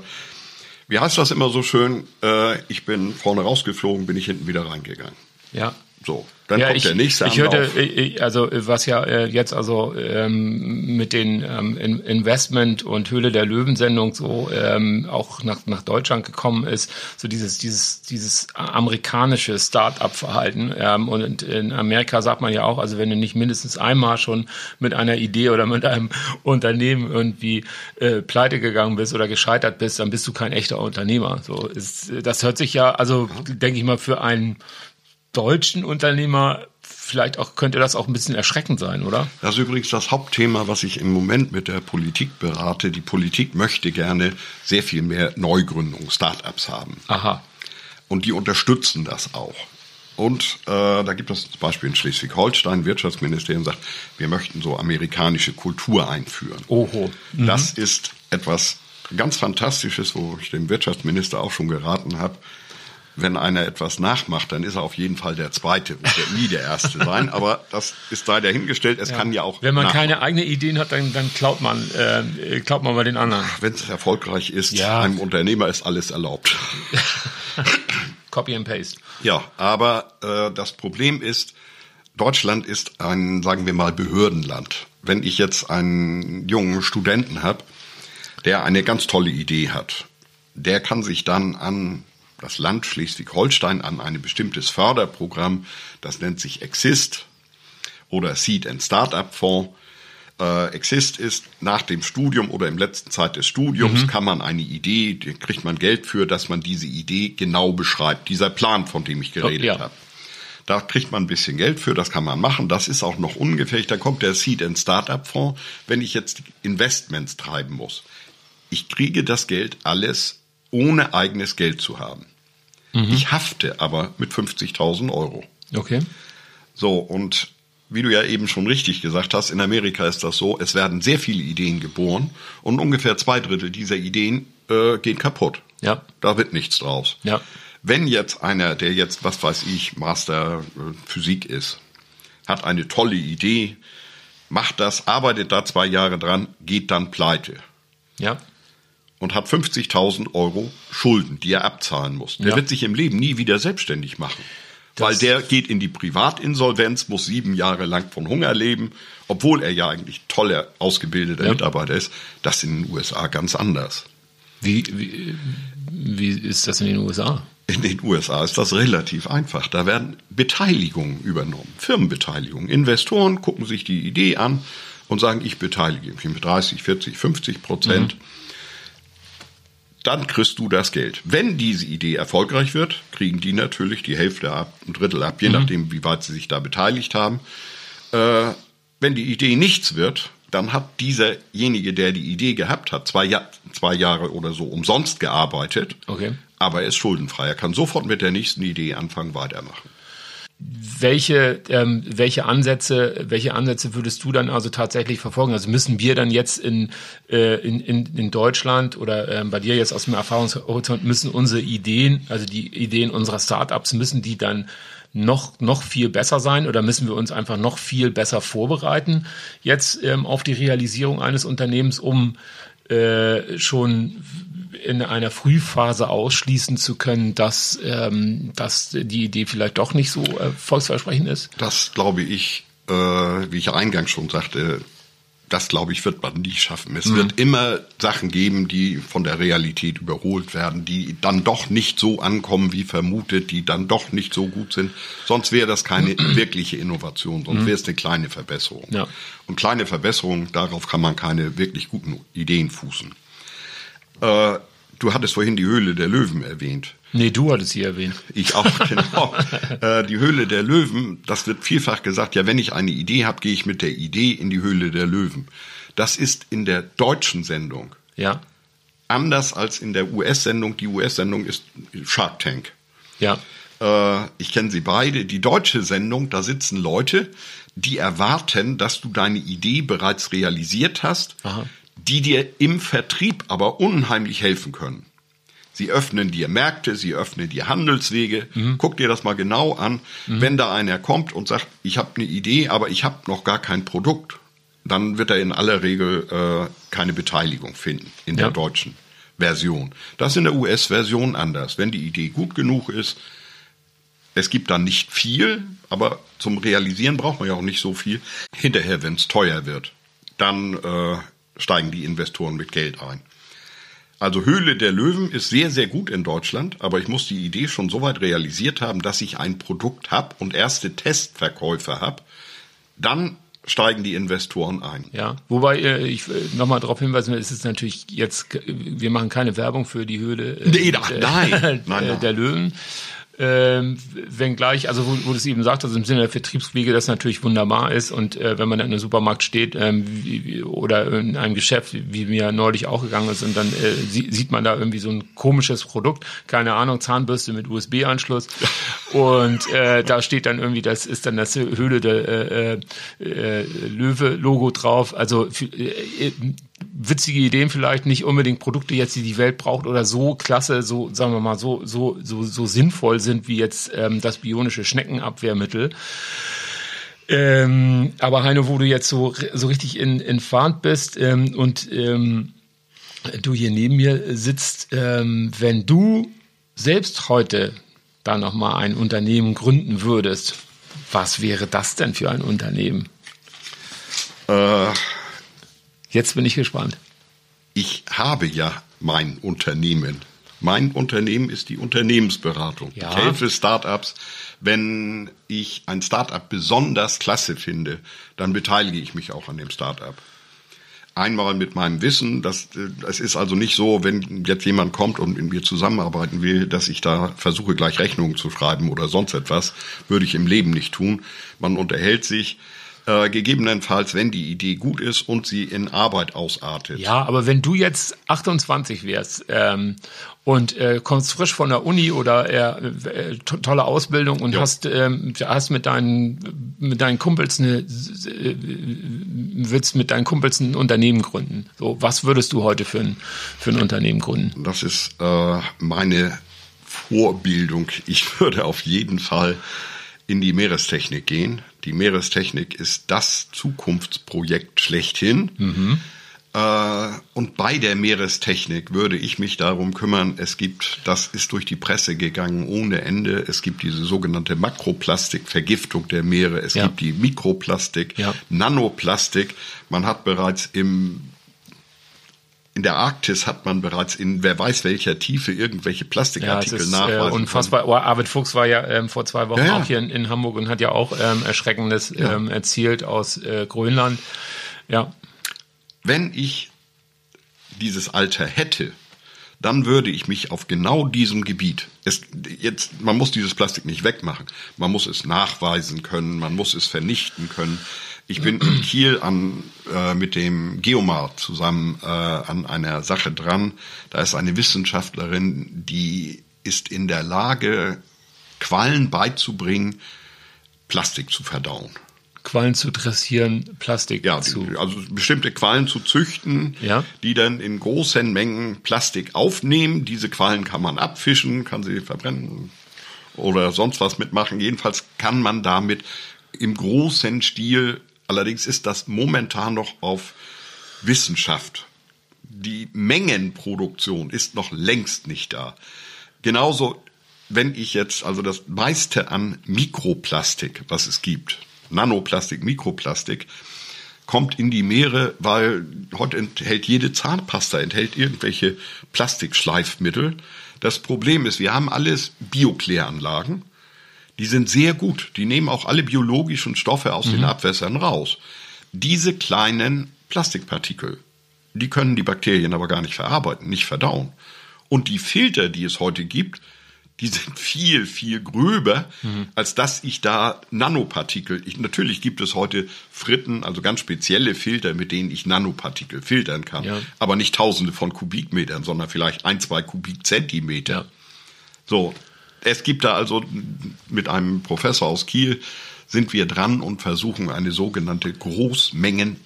wie heißt das immer so schön? Äh, ich bin vorne rausgeflogen, bin ich hinten wieder reingegangen. Ja. So, dann ja, kommt ich, der nächste Ich hörte, ich, also was ja äh, jetzt also ähm, mit den ähm, Investment und Höhle der Löwen-Sendung so ähm, auch nach, nach Deutschland gekommen ist, so dieses dieses dieses amerikanische Start-up-Verhalten. Ähm, und in Amerika sagt man ja auch, also wenn du nicht mindestens einmal schon mit einer Idee oder mit einem [laughs] Unternehmen irgendwie äh, pleite gegangen bist oder gescheitert bist, dann bist du kein echter Unternehmer. So ist, das hört sich ja, also denke ich mal für einen deutschen Unternehmer vielleicht auch könnte das auch ein bisschen erschreckend sein, oder? Das ist übrigens das Hauptthema, was ich im Moment mit der Politik berate. Die Politik möchte gerne sehr viel mehr Neugründung, Startups haben. Aha. Und die unterstützen das auch. Und äh, da gibt es zum Beispiel in Schleswig-Holstein, Wirtschaftsministerium sagt, wir möchten so amerikanische Kultur einführen. Oho. Mhm. Das ist etwas ganz Fantastisches, wo ich dem Wirtschaftsminister auch schon geraten habe wenn einer etwas nachmacht, dann ist er auf jeden Fall der Zweite, wird er nie der Erste sein. [laughs] Aber das ist da dahingestellt. Es ja. kann ja auch. Wenn man nachmachen. keine eigenen Ideen hat, dann, dann klaut man, äh, klaut man mal den anderen. Wenn es erfolgreich ist, ja. einem Unternehmer ist alles erlaubt. [laughs] Copy and paste. Ja, aber äh, das Problem ist, Deutschland ist ein, sagen wir mal, Behördenland. Wenn ich jetzt einen jungen Studenten habe, der eine ganz tolle Idee hat, der kann sich dann an das Land Schleswig-Holstein an ein bestimmtes Förderprogramm, das nennt sich Exist oder Seed and Startup Fonds. Äh, Exist ist nach dem Studium oder im letzten Zeit des Studiums mhm. kann man eine Idee, kriegt man Geld für, dass man diese Idee genau beschreibt. Dieser Plan, von dem ich geredet ja. habe. Da kriegt man ein bisschen Geld für, das kann man machen. Das ist auch noch ungefährlich. Da kommt der Seed and Startup Fonds, wenn ich jetzt Investments treiben muss. Ich kriege das Geld alles ohne eigenes Geld zu haben. Mhm. Ich hafte aber mit 50.000 Euro. Okay. So, und wie du ja eben schon richtig gesagt hast, in Amerika ist das so, es werden sehr viele Ideen geboren und ungefähr zwei Drittel dieser Ideen äh, gehen kaputt. Ja. Da wird nichts draus. Ja. Wenn jetzt einer, der jetzt, was weiß ich, Master äh, Physik ist, hat eine tolle Idee, macht das, arbeitet da zwei Jahre dran, geht dann pleite. Ja. Und hat 50.000 Euro Schulden, die er abzahlen muss. Der Ja. wird sich im Leben nie wieder selbstständig machen. weil der geht in die Privatinsolvenz, muss sieben Jahre lang von Hunger leben, obwohl er ja eigentlich toller, ausgebildeter Ja. Mitarbeiter ist. Das in den USA ganz anders. Wie, wie, wie ist das in den USA? In den USA ist das relativ einfach. Da werden Beteiligungen übernommen, Firmenbeteiligungen. Investoren gucken sich die Idee an und sagen, ich beteilige mich mit 30, 40, 50 Prozent. Dann kriegst du das Geld. Wenn diese Idee erfolgreich wird, kriegen die natürlich die Hälfte ab, ein Drittel ab, je nachdem, wie weit sie sich da beteiligt haben. Äh, wenn die Idee nichts wird, dann hat dieserjenige, der die Idee gehabt hat, zwei, Jahr, zwei Jahre oder so umsonst gearbeitet, Okay. aber er ist schuldenfrei. Er kann sofort mit der nächsten Idee anfangen, weitermachen. Welche, ähm, welche Ansätze, welche Ansätze würdest du dann also tatsächlich verfolgen? Also müssen wir dann jetzt in, äh, in, in, in Deutschland oder ähm, bei dir jetzt aus dem Erfahrungshorizont müssen unsere Ideen, also die Ideen unserer Startups, müssen die dann noch, noch viel besser sein oder müssen wir uns einfach noch viel besser vorbereiten jetzt ähm, auf die Realisierung eines Unternehmens, um äh, schon in einer Frühphase ausschließen zu können, dass, ähm, dass die Idee vielleicht doch nicht so erfolgsversprechend ist? Das glaube ich, äh, wie ich eingangs schon sagte, das glaube ich, wird man nie schaffen. Es wird immer Sachen geben, die von der Realität überholt werden, die dann doch nicht so ankommen wie vermutet, die dann doch nicht so gut sind. Sonst wäre das keine [clears throat] wirkliche Innovation, sonst wäre es eine kleine Verbesserung. Ja. Und kleine Verbesserungen, darauf kann man keine wirklich guten Ideen fußen. Äh, du hattest vorhin die Höhle der Löwen erwähnt. Nee, du hattest sie erwähnt. Ich auch, [laughs] genau. äh, die Höhle der Löwen, das wird vielfach gesagt, ja, wenn ich eine Idee habe, gehe ich mit der Idee in die Höhle der Löwen. Das ist in der deutschen Sendung Ja, anders als in der US-Sendung. Die US-Sendung ist Shark Tank. ja, Äh, ich kenne sie beide. Die deutsche Sendung, da sitzen Leute, die erwarten, dass du deine Idee bereits realisiert hast, Aha. Die dir im Vertrieb aber unheimlich helfen können. Sie öffnen dir Märkte, sie öffnen dir Handelswege. Guck dir das mal genau an. Wenn da einer kommt und sagt, ich habe eine Idee, aber ich habe noch gar kein Produkt, dann wird er in aller Regel äh, keine Beteiligung finden in der Ja. deutschen Version. Das ist in der US-Version anders. Wenn die Idee gut genug ist, es gibt dann nicht viel, aber zum Realisieren braucht man ja auch nicht so viel. Hinterher, wenn es teuer wird, dann äh, steigen die Investoren mit Geld ein. Also Höhle der Löwen ist sehr, sehr gut in Deutschland, aber ich muss die Idee schon so weit realisiert haben, dass ich ein Produkt habe und erste Testverkäufe habe. Dann steigen die Investoren ein. ja. Wobei äh, ich nochmal darauf hinweisen will, es ist natürlich jetzt, äh, wir machen keine Werbung für die Höhle äh, Nee, der, nein. der, [laughs] Nein, nein. der Löwen. Ähm, wenngleich, also wo, wo du es eben sagst, also im Sinne der Vertriebswege, das natürlich wunderbar ist. Und äh, wenn man in einem Supermarkt steht ähm, wie, oder in einem Geschäft, wie, mir neulich auch gegangen ist und dann äh, sie, sieht man da irgendwie so ein komisches Produkt, keine Ahnung, Zahnbürste mit USB-Anschluss und äh, da steht dann irgendwie, das ist dann das Höhle der äh, äh, Löwe-Logo drauf, also für, äh, witzige Ideen vielleicht, nicht unbedingt Produkte jetzt, die die Welt braucht oder so klasse, so sagen wir mal so so so so sinnvoll sind wie jetzt ähm, das bionische Schneckenabwehrmittel. Ähm, aber Heino, wo du jetzt so so richtig in in Fahrt bist ähm, und ähm, du hier neben mir sitzt, ähm, wenn du selbst heute da noch mal ein Unternehmen gründen würdest, was wäre das denn für ein Unternehmen? Äh, Jetzt bin ich gespannt. ich habe ja mein Unternehmen. Mein Unternehmen ist die Unternehmensberatung. Ja. Ich helfe Startups. Wenn ich ein Startup besonders klasse finde, dann beteilige ich mich auch an dem Startup. Einmal mit meinem Wissen, das, äh, es ist also nicht so, wenn jetzt jemand kommt und mit mir zusammenarbeiten will, dass ich da versuche, gleich Rechnungen zu schreiben oder sonst etwas, würde ich im Leben nicht tun. Man unterhält sich, Äh, gegebenenfalls, wenn die Idee gut ist und sie in Arbeit ausartet. Ja, aber wenn du jetzt 28 wärst ähm, und äh, kommst frisch von der Uni oder äh, äh, to tolle Ausbildung und ja. hast ähm, hast mit deinen mit deinen Kumpels eine äh, willst mit deinen Kumpels ein Unternehmen gründen. So, was würdest du heute für ein für ein Unternehmen gründen? Das ist äh, meine Vorbildung. Ich würde auf jeden Fall in die Meerestechnik gehen. Die Meerestechnik ist das Zukunftsprojekt schlechthin. Mhm. Äh, und bei der Meerestechnik würde ich mich darum kümmern, es gibt, das ist durch die Presse gegangen ohne Ende, es gibt diese sogenannte Makroplastik, Vergiftung der Meere, es ja. gibt die Mikroplastik, ja. Nanoplastik. Man hat bereits im in der Arktis hat man bereits in wer weiß welcher Tiefe irgendwelche Plastikartikel ja, ist, nachweisen. Äh, unfassbar. Oh, Arvid Fuchs war ja ähm, vor zwei Wochen ja. auch hier in, in, Hamburg und hat ja auch ähm, Erschreckendes ähm, erzielt aus äh, Grönland. Ja. Wenn ich dieses Alter hätte, dann würde ich mich auf genau diesem Gebiet, es, jetzt, man muss dieses Plastik nicht wegmachen, man muss es nachweisen können, man muss es vernichten können, ich bin in Kiel an, äh, mit dem Geomar zusammen äh, an einer Sache dran. Da ist eine Wissenschaftlerin, die ist in der Lage, Quallen beizubringen, Plastik zu verdauen. Quallen zu dressieren, Plastik ja, zu. Also bestimmte Quallen zu züchten, ja. die dann in großen Mengen Plastik aufnehmen. Diese Quallen kann man abfischen, kann sie verbrennen oder sonst was mitmachen. Jedenfalls kann man damit im großen Stil Allerdings ist das momentan noch auf Wissenschaft. Die Mengenproduktion ist noch längst nicht da. Genauso, wenn ich jetzt also das meiste an Mikroplastik, was es gibt, Nanoplastik, Mikroplastik, kommt in die Meere, weil heute enthält jede Zahnpasta, enthält irgendwelche Plastikschleifmittel. Das Problem ist, wir haben alles Biokläranlagen die sind sehr gut. Die nehmen auch alle biologischen Stoffe aus mhm. den Abwässern raus. Diese kleinen Plastikpartikel, die können die Bakterien aber gar nicht verarbeiten, nicht verdauen. Und die Filter, die es heute gibt, die sind [laughs] viel, viel gröber, mhm. als dass ich da Nanopartikel, ich, natürlich gibt es heute Fritten, also ganz spezielle Filter, mit denen ich Nanopartikel filtern kann, ja. aber nicht tausende von Kubikmetern, sondern vielleicht ein, zwei Kubikzentimeter. Ja. So, es gibt da also mit einem Professor aus Kiel sind wir dran und versuchen eine sogenannte Großmengen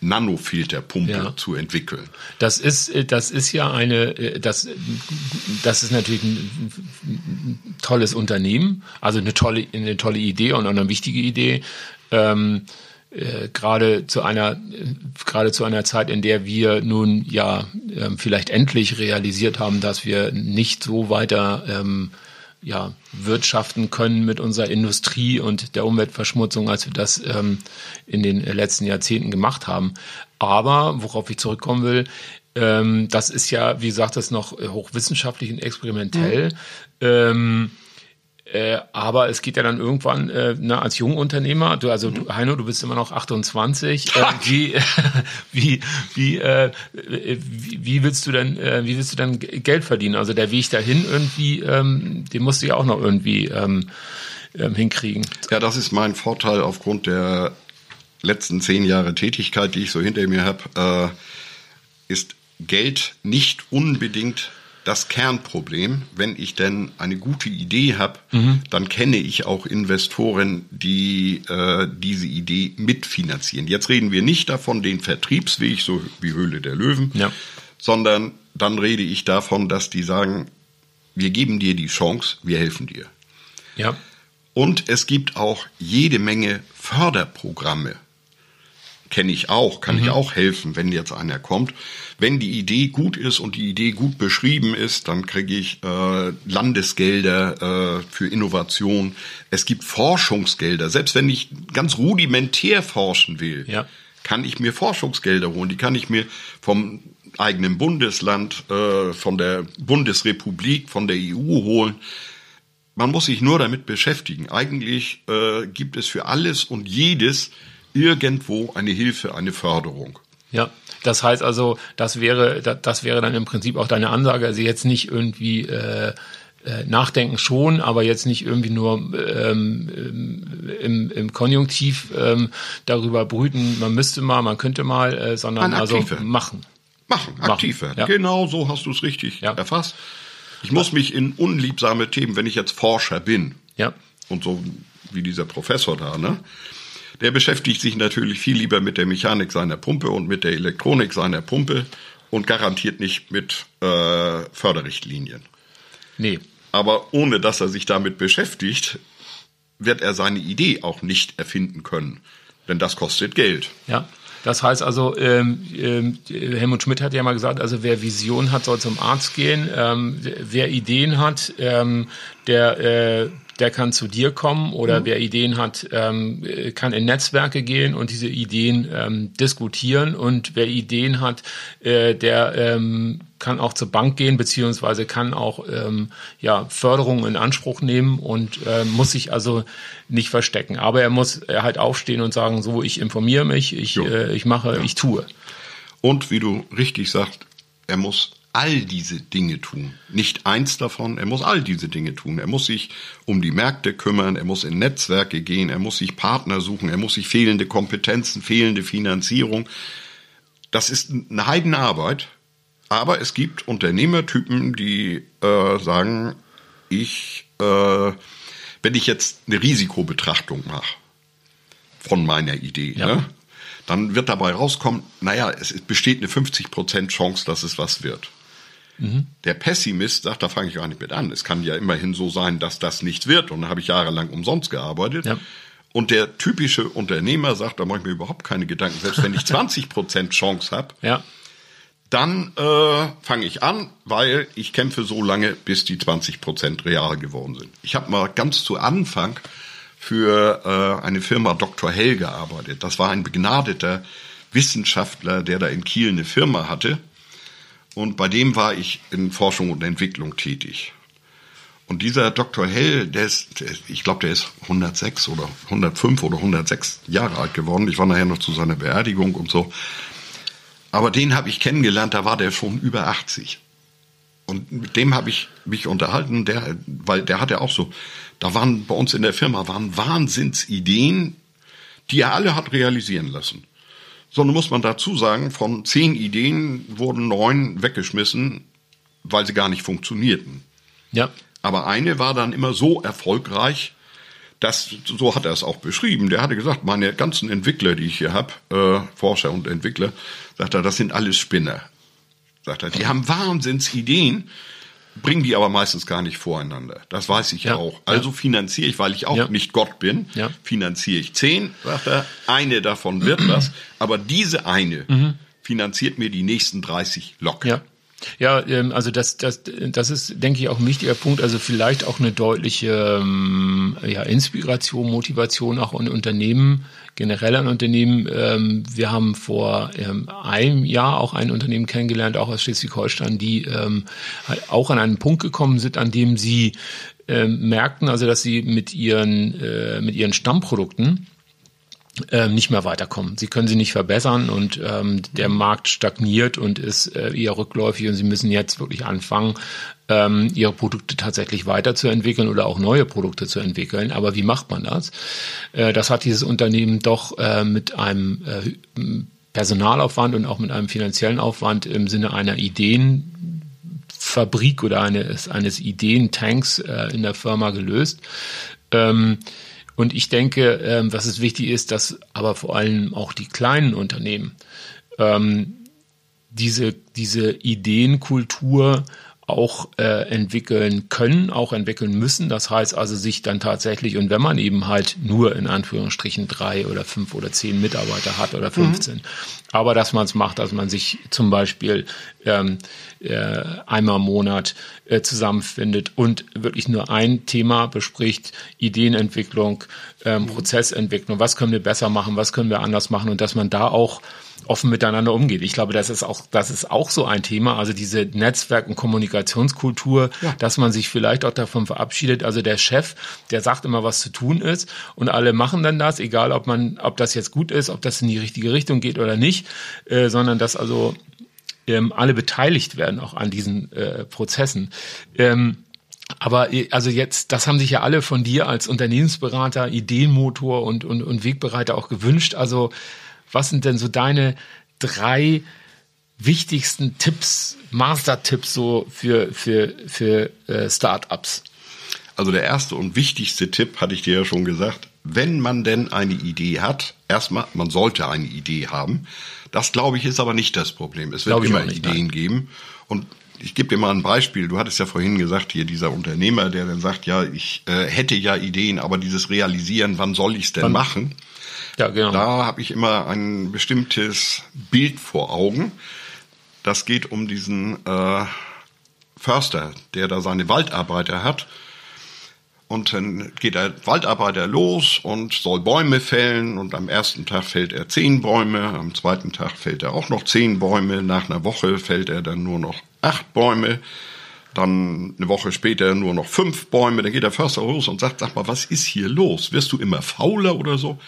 Nanofilterpumpe ja. zu entwickeln. Das ist, äh, das ist ja eine, äh, das, das ist natürlich ein tolles Unternehmen, also eine tolle, eine tolle Idee und eine wichtige Idee. Ähm, äh, gerade zu einer gerade zu einer Zeit, in der wir nun ja äh, vielleicht endlich realisiert haben, dass wir nicht so weiter ähm, ja, wirtschaften können mit unserer Industrie und der Umweltverschmutzung, als wir das ähm, in den letzten Jahrzehnten gemacht haben. Aber worauf ich zurückkommen will, ähm, das ist ja, wie gesagt, das noch hochwissenschaftlich und experimentell. Mhm. Ähm, äh, aber es geht ja dann irgendwann äh, na, als Jungunternehmer, du, also du, mhm. Heino, du bist immer noch 28. Äh, wie, [laughs] wie, wie, äh, wie, wie willst du denn, äh, wie willst du dann Geld verdienen? Also der Weg dahin irgendwie, ähm, den musst du ja auch noch irgendwie ähm, ähm, hinkriegen. Ja, das ist mein Vorteil aufgrund der letzten zehn Jahre Tätigkeit, die ich so hinter mir habe, äh, ist Geld nicht unbedingt das Kernproblem. Wenn ich denn eine gute Idee habe, mhm. dann kenne ich auch Investoren, die äh, diese Idee mitfinanzieren. Jetzt reden wir nicht davon, den Vertriebsweg, so wie Höhle der Löwen, ja. sondern dann rede ich davon, dass die sagen, wir geben dir die Chance, wir helfen dir. Ja. Und es gibt auch jede Menge Förderprogramme kenne ich auch, kann mhm. ich auch helfen, wenn jetzt einer kommt. Wenn die Idee gut ist und die Idee gut beschrieben ist, dann kriege ich äh, Landesgelder äh, für Innovation. Es gibt Forschungsgelder. Selbst wenn ich ganz rudimentär forschen will, ja. kann ich mir Forschungsgelder holen. Die kann ich mir vom eigenen Bundesland, äh, von der Bundesrepublik, von der EU holen. Man muss sich nur damit beschäftigen. Eigentlich äh, gibt es für alles und jedes irgendwo eine Hilfe, eine Förderung. Ja, das heißt also, das wäre, das wäre dann im Prinzip auch deine Ansage, also jetzt nicht irgendwie äh, äh, nachdenken schon, aber jetzt nicht irgendwie nur ähm, im, im Konjunktiv ähm, darüber brüten, man müsste mal, man könnte mal, äh, sondern also machen. Machen, aktiv werden. Ja. Genau so hast du es richtig ja. erfasst. Ich muss mich in unliebsame Themen, wenn ich jetzt Forscher bin, ja. und so wie dieser Professor da, ne? Der beschäftigt sich natürlich viel lieber mit der Mechanik seiner Pumpe und mit der Elektronik seiner Pumpe und garantiert nicht mit äh, Förderrichtlinien. Nee. Aber ohne dass er sich damit beschäftigt, wird er seine Idee auch nicht erfinden können. Denn das kostet Geld. Ja. Das heißt also, ähm, ähm, Helmut Schmidt hat ja mal gesagt, also wer Vision hat, soll zum Arzt gehen. Ähm, wer Ideen hat, ähm, der äh, der kann zu dir kommen oder mhm. wer Ideen hat, ähm, kann in Netzwerke gehen und diese Ideen ähm, diskutieren und wer Ideen hat, äh, der ähm, kann auch zur Bank gehen beziehungsweise kann auch ähm, ja Förderung in Anspruch nehmen und äh, muss sich also nicht verstecken. Aber er muss halt aufstehen und sagen, so ich informiere mich, ich äh, ich mache, ja. ich tue. Und wie du richtig sagst, er muss all diese Dinge tun. Nicht eins davon, er muss all diese Dinge tun. Er muss sich um die Märkte kümmern, er muss in Netzwerke gehen, er muss sich Partner suchen, er muss sich fehlende Kompetenzen, fehlende Finanzierung. Das ist eine Heidenarbeit, aber es gibt Unternehmertypen, die äh, sagen, ich, äh, wenn ich jetzt eine Risikobetrachtung mache von meiner Idee, ja. ne, dann wird dabei rauskommen, naja, es besteht eine 50% Chance, dass es was wird. Mhm. Der Pessimist sagt, da fange ich gar nicht mit an. Es kann ja immerhin so sein, dass das nichts wird. Und da habe ich jahrelang umsonst gearbeitet. Ja. Und der typische Unternehmer sagt, da mache ich mir überhaupt keine Gedanken. Selbst wenn ich [laughs] 20 Prozent Chance habe, ja. dann äh, fange ich an, weil ich kämpfe so lange, bis die 20 Prozent real geworden sind. Ich habe mal ganz zu Anfang für äh, eine Firma Dr. Hell gearbeitet. Das war ein begnadeter Wissenschaftler, der da in Kiel eine Firma hatte. Und bei dem war ich in Forschung und Entwicklung tätig. Und dieser Dr. Hell, der ist, der, ich glaube, der ist 106 oder 105 oder 106 Jahre alt geworden. Ich war nachher noch zu seiner Beerdigung und so. Aber den habe ich kennengelernt, da war der schon über 80. Und mit dem habe ich mich unterhalten, der, weil der hatte auch so, da waren bei uns in der Firma waren Wahnsinnsideen, die er alle hat realisieren lassen sondern muss man dazu sagen, von zehn Ideen wurden neun weggeschmissen, weil sie gar nicht funktionierten. Ja. Aber eine war dann immer so erfolgreich, dass, so hat er es auch beschrieben, der hatte gesagt, meine ganzen Entwickler, die ich hier habe, äh, Forscher und Entwickler, sagt er, das sind alles Spinner. Sagt er, die haben Wahnsinnsideen, bringen die aber meistens gar nicht voreinander. Das weiß ich ja, auch. Also finanziere ich, weil ich auch ja. nicht Gott bin, ja. finanziere ich zehn, sagt er, eine davon wird [clears throat] was, aber diese eine mhm. finanziert mir die nächsten 30 locker. Ja. Ähm, also das, das, das ist, denke ich, auch ein wichtiger Punkt. Also vielleicht auch eine deutliche ähm, ja, Inspiration, Motivation auch in Unternehmen, generell an Unternehmen. Ähm, wir haben vor einem Jahr auch ein Unternehmen kennengelernt, auch aus Schleswig-Holstein, die auch an einen Punkt gekommen sind, an dem sie merkten, also dass sie mit ihren, äh, mit ihren Stammprodukten ähm, nicht mehr weiterkommen. Sie können sie nicht verbessern und ähm, der Markt stagniert und ist äh, eher rückläufig und sie müssen jetzt wirklich anfangen, ähm, ihre Produkte tatsächlich weiterzuentwickeln oder auch neue Produkte zu entwickeln. Aber wie macht man das? Äh, das hat dieses Unternehmen doch äh, mit einem äh, Personalaufwand und auch mit einem finanziellen Aufwand im Sinne einer Ideenfabrik oder eines, eines Ideentanks äh, in der Firma gelöst. Ähm, und ich denke, ähm, was es wichtig ist, dass aber vor allem auch die kleinen Unternehmen ähm, diese, diese Ideenkultur auch äh, entwickeln können, auch entwickeln müssen. Das heißt also sich dann tatsächlich, und wenn man eben halt nur in Anführungsstrichen drei oder fünf oder zehn Mitarbeiter hat oder 15, mhm. aber dass man es macht, dass man sich zum Beispiel ähm, äh, einmal im Monat äh, zusammenfindet und wirklich nur ein Thema bespricht, Ideenentwicklung, ähm, mhm. Prozessentwicklung, was können wir besser machen, was können wir anders machen und dass man da auch offen miteinander umgeht. Ich glaube, das ist auch, das ist auch so ein Thema. Also diese Netzwerk- und Kommunikationskultur, ja. dass man sich vielleicht auch davon verabschiedet. Also der Chef, der sagt immer, was zu tun ist und alle machen dann das, egal ob man, ob das jetzt gut ist, ob das in die richtige Richtung geht oder nicht, äh, sondern dass also ähm, alle beteiligt werden auch an diesen äh, Prozessen. Ähm, Aber also jetzt, das haben sich ja alle von dir als Unternehmensberater, Ideenmotor und, und, und Wegbereiter auch gewünscht. Also was sind denn so deine drei wichtigsten Tipps, Master-Tipps so für, für, für äh, Startups? Also der erste und wichtigste Tipp hatte ich dir ja schon gesagt. Wenn man denn eine Idee hat, erstmal, man sollte eine Idee haben. Das glaube ich ist aber nicht das Problem. Es wird immer nicht, Ideen nein. geben. Und ich gebe dir mal ein Beispiel. Du hattest ja vorhin gesagt, hier dieser Unternehmer, der dann sagt, ja, ich äh, hätte ja Ideen, aber dieses Realisieren, wann soll ich es denn wann? machen? Ja, genau. Da habe ich immer ein bestimmtes Bild vor Augen. Das geht um diesen äh, Förster, der da seine Waldarbeiter hat und dann geht der Waldarbeiter los und soll Bäume fällen. Und am ersten Tag fällt er zehn Bäume, am zweiten Tag fällt er auch noch zehn Bäume. Nach einer Woche fällt er dann nur noch acht Bäume. Dann eine Woche später nur noch fünf Bäume. Dann geht der Förster los und sagt, sag mal, was ist hier los? Wirst du immer fauler oder so?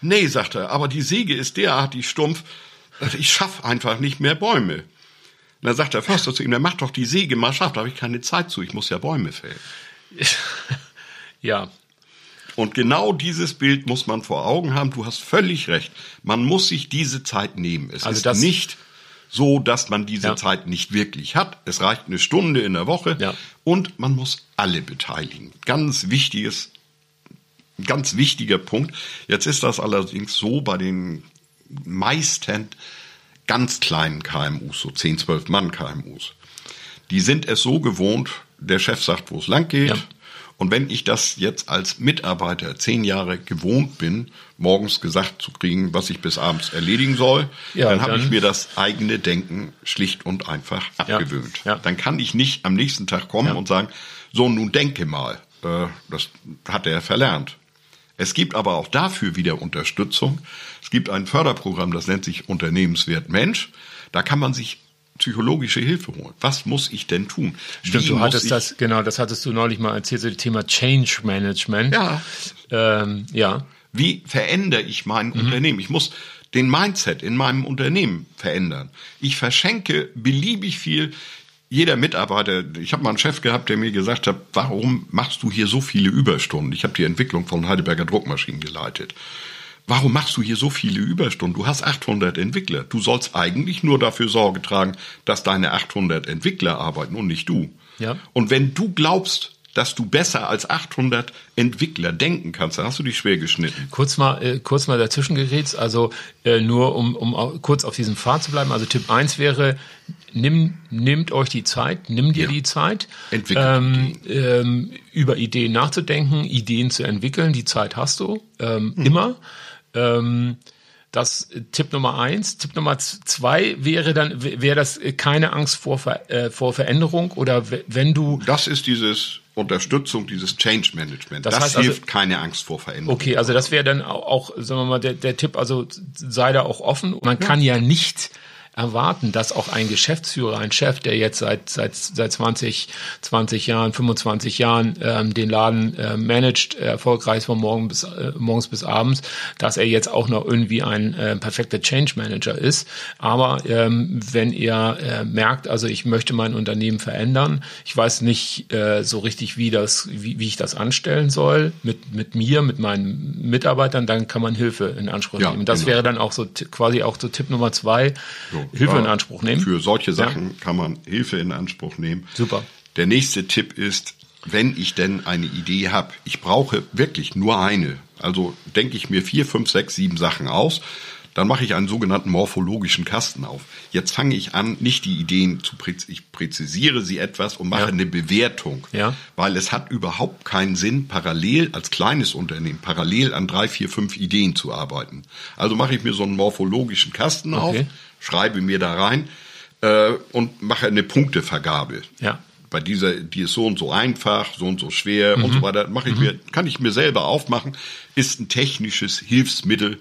Nee, sagt er, aber die Säge ist derartig stumpf, ich schaff einfach nicht mehr Bäume. Und dann sagt der Förster zu ihm, der macht doch die Säge mal scharf, da habe ich keine Zeit zu, ich muss ja Bäume fällen. [laughs] ja. Und genau dieses Bild muss man vor Augen haben. Du hast völlig recht. Man muss sich diese Zeit nehmen. Es also ist nicht so, dass man diese ja. Zeit nicht wirklich hat. Es reicht eine Stunde in der Woche ja. und man muss alle beteiligen. Ganz wichtiges, ganz wichtiger Punkt. Jetzt ist das allerdings so bei den meisten ganz kleinen KMUs, so 10, 12 Mann KMUs. Die sind es so gewohnt, der Chef sagt, wo es lang geht. Ja. Und wenn ich das jetzt als Mitarbeiter zehn Jahre gewohnt bin, morgens gesagt zu kriegen, was ich bis abends erledigen soll, ja, dann habe ich mir das eigene Denken schlicht und einfach abgewöhnt. Ja, ja. Dann kann ich nicht am nächsten Tag kommen und sagen, so nun denke mal. Äh, das hat er verlernt. Es gibt aber auch dafür wieder Unterstützung. Es gibt ein Förderprogramm, das nennt sich Unternehmenswert Mensch. Da kann man sich psychologische Hilfe holen. Was muss ich denn tun? Stimmt, Wie du hattest das, genau, das hattest du neulich mal erzählt, so das Thema Change Management. Ja. Ähm, ja. Wie verändere ich mein mhm. Unternehmen? Ich muss den Mindset in meinem Unternehmen verändern. Ich verschenke beliebig viel. Jeder Mitarbeiter, ich habe mal einen Chef gehabt, der mir gesagt hat, warum machst du hier so viele Überstunden? Ich habe die Entwicklung von Heidelberger Druckmaschinen geleitet. Warum machst du hier so viele Überstunden? Du hast 800 Entwickler. Du sollst eigentlich nur dafür Sorge tragen, dass deine 800 Entwickler arbeiten und nicht du. Ja. Und wenn du glaubst, dass du besser als 800 Entwickler denken kannst, dann hast du dich schwer geschnitten. Kurz mal, äh, kurz mal dazwischen gerätst, also äh, nur um, um kurz auf diesem Pfad zu bleiben. Also Tipp 1 wäre, nimm, nimmt euch die Zeit, nimm dir ja. die Zeit, ähm, ähm, über Ideen nachzudenken, Ideen zu entwickeln. Die Zeit hast du ähm, mhm. immer. Ähm, das Tipp Nummer eins. Tipp Nummer zwei wäre dann, wäre das keine Angst vor, Ver, äh, vor Veränderung oder wenn du. Das ist dieses Unterstützung, dieses Change Management. Das, das heißt hilft also, keine Angst vor Veränderung. Okay, also das wäre dann auch, auch, sagen wir mal, der, der Tipp, also sei da auch offen. Man ja. kann ja nicht erwarten, dass auch ein Geschäftsführer, ein Chef, der jetzt seit seit seit 20 20 Jahren, 25 Jahren ähm, den Laden äh, managt, äh, erfolgreich von morgen bis äh, morgens bis abends, dass er jetzt auch noch irgendwie ein äh, perfekter Change Manager ist. Aber ähm, wenn er äh, merkt, also ich möchte mein Unternehmen verändern, ich weiß nicht äh, so richtig, wie das wie, wie ich das anstellen soll mit mit mir, mit meinen Mitarbeitern, dann kann man Hilfe in Anspruch ja, nehmen. Das genau. wäre dann auch so quasi auch so Tipp Nummer zwei. So. Hilfe in Anspruch nehmen. Für solche Sachen ja. kann man Hilfe in Anspruch nehmen. Super. Der nächste Tipp ist, wenn ich denn eine Idee habe, ich brauche wirklich nur eine. Also denke ich mir vier, fünf, sechs, sieben Sachen aus. Dann mache ich einen sogenannten morphologischen Kasten auf. Jetzt fange ich an, nicht die Ideen zu präzisieren, ich präzisiere sie etwas und mache ja. eine Bewertung. Ja. Weil es hat überhaupt keinen Sinn, parallel als kleines Unternehmen, parallel an drei, vier, fünf Ideen zu arbeiten. Also mache ich mir so einen morphologischen Kasten okay. auf, schreibe mir da rein äh, und mache eine Punktevergabe. Ja. Bei dieser, die ist so und so einfach, so und so schwer mhm. und so weiter, mache ich mhm. mir, kann ich mir selber aufmachen, ist ein technisches Hilfsmittel.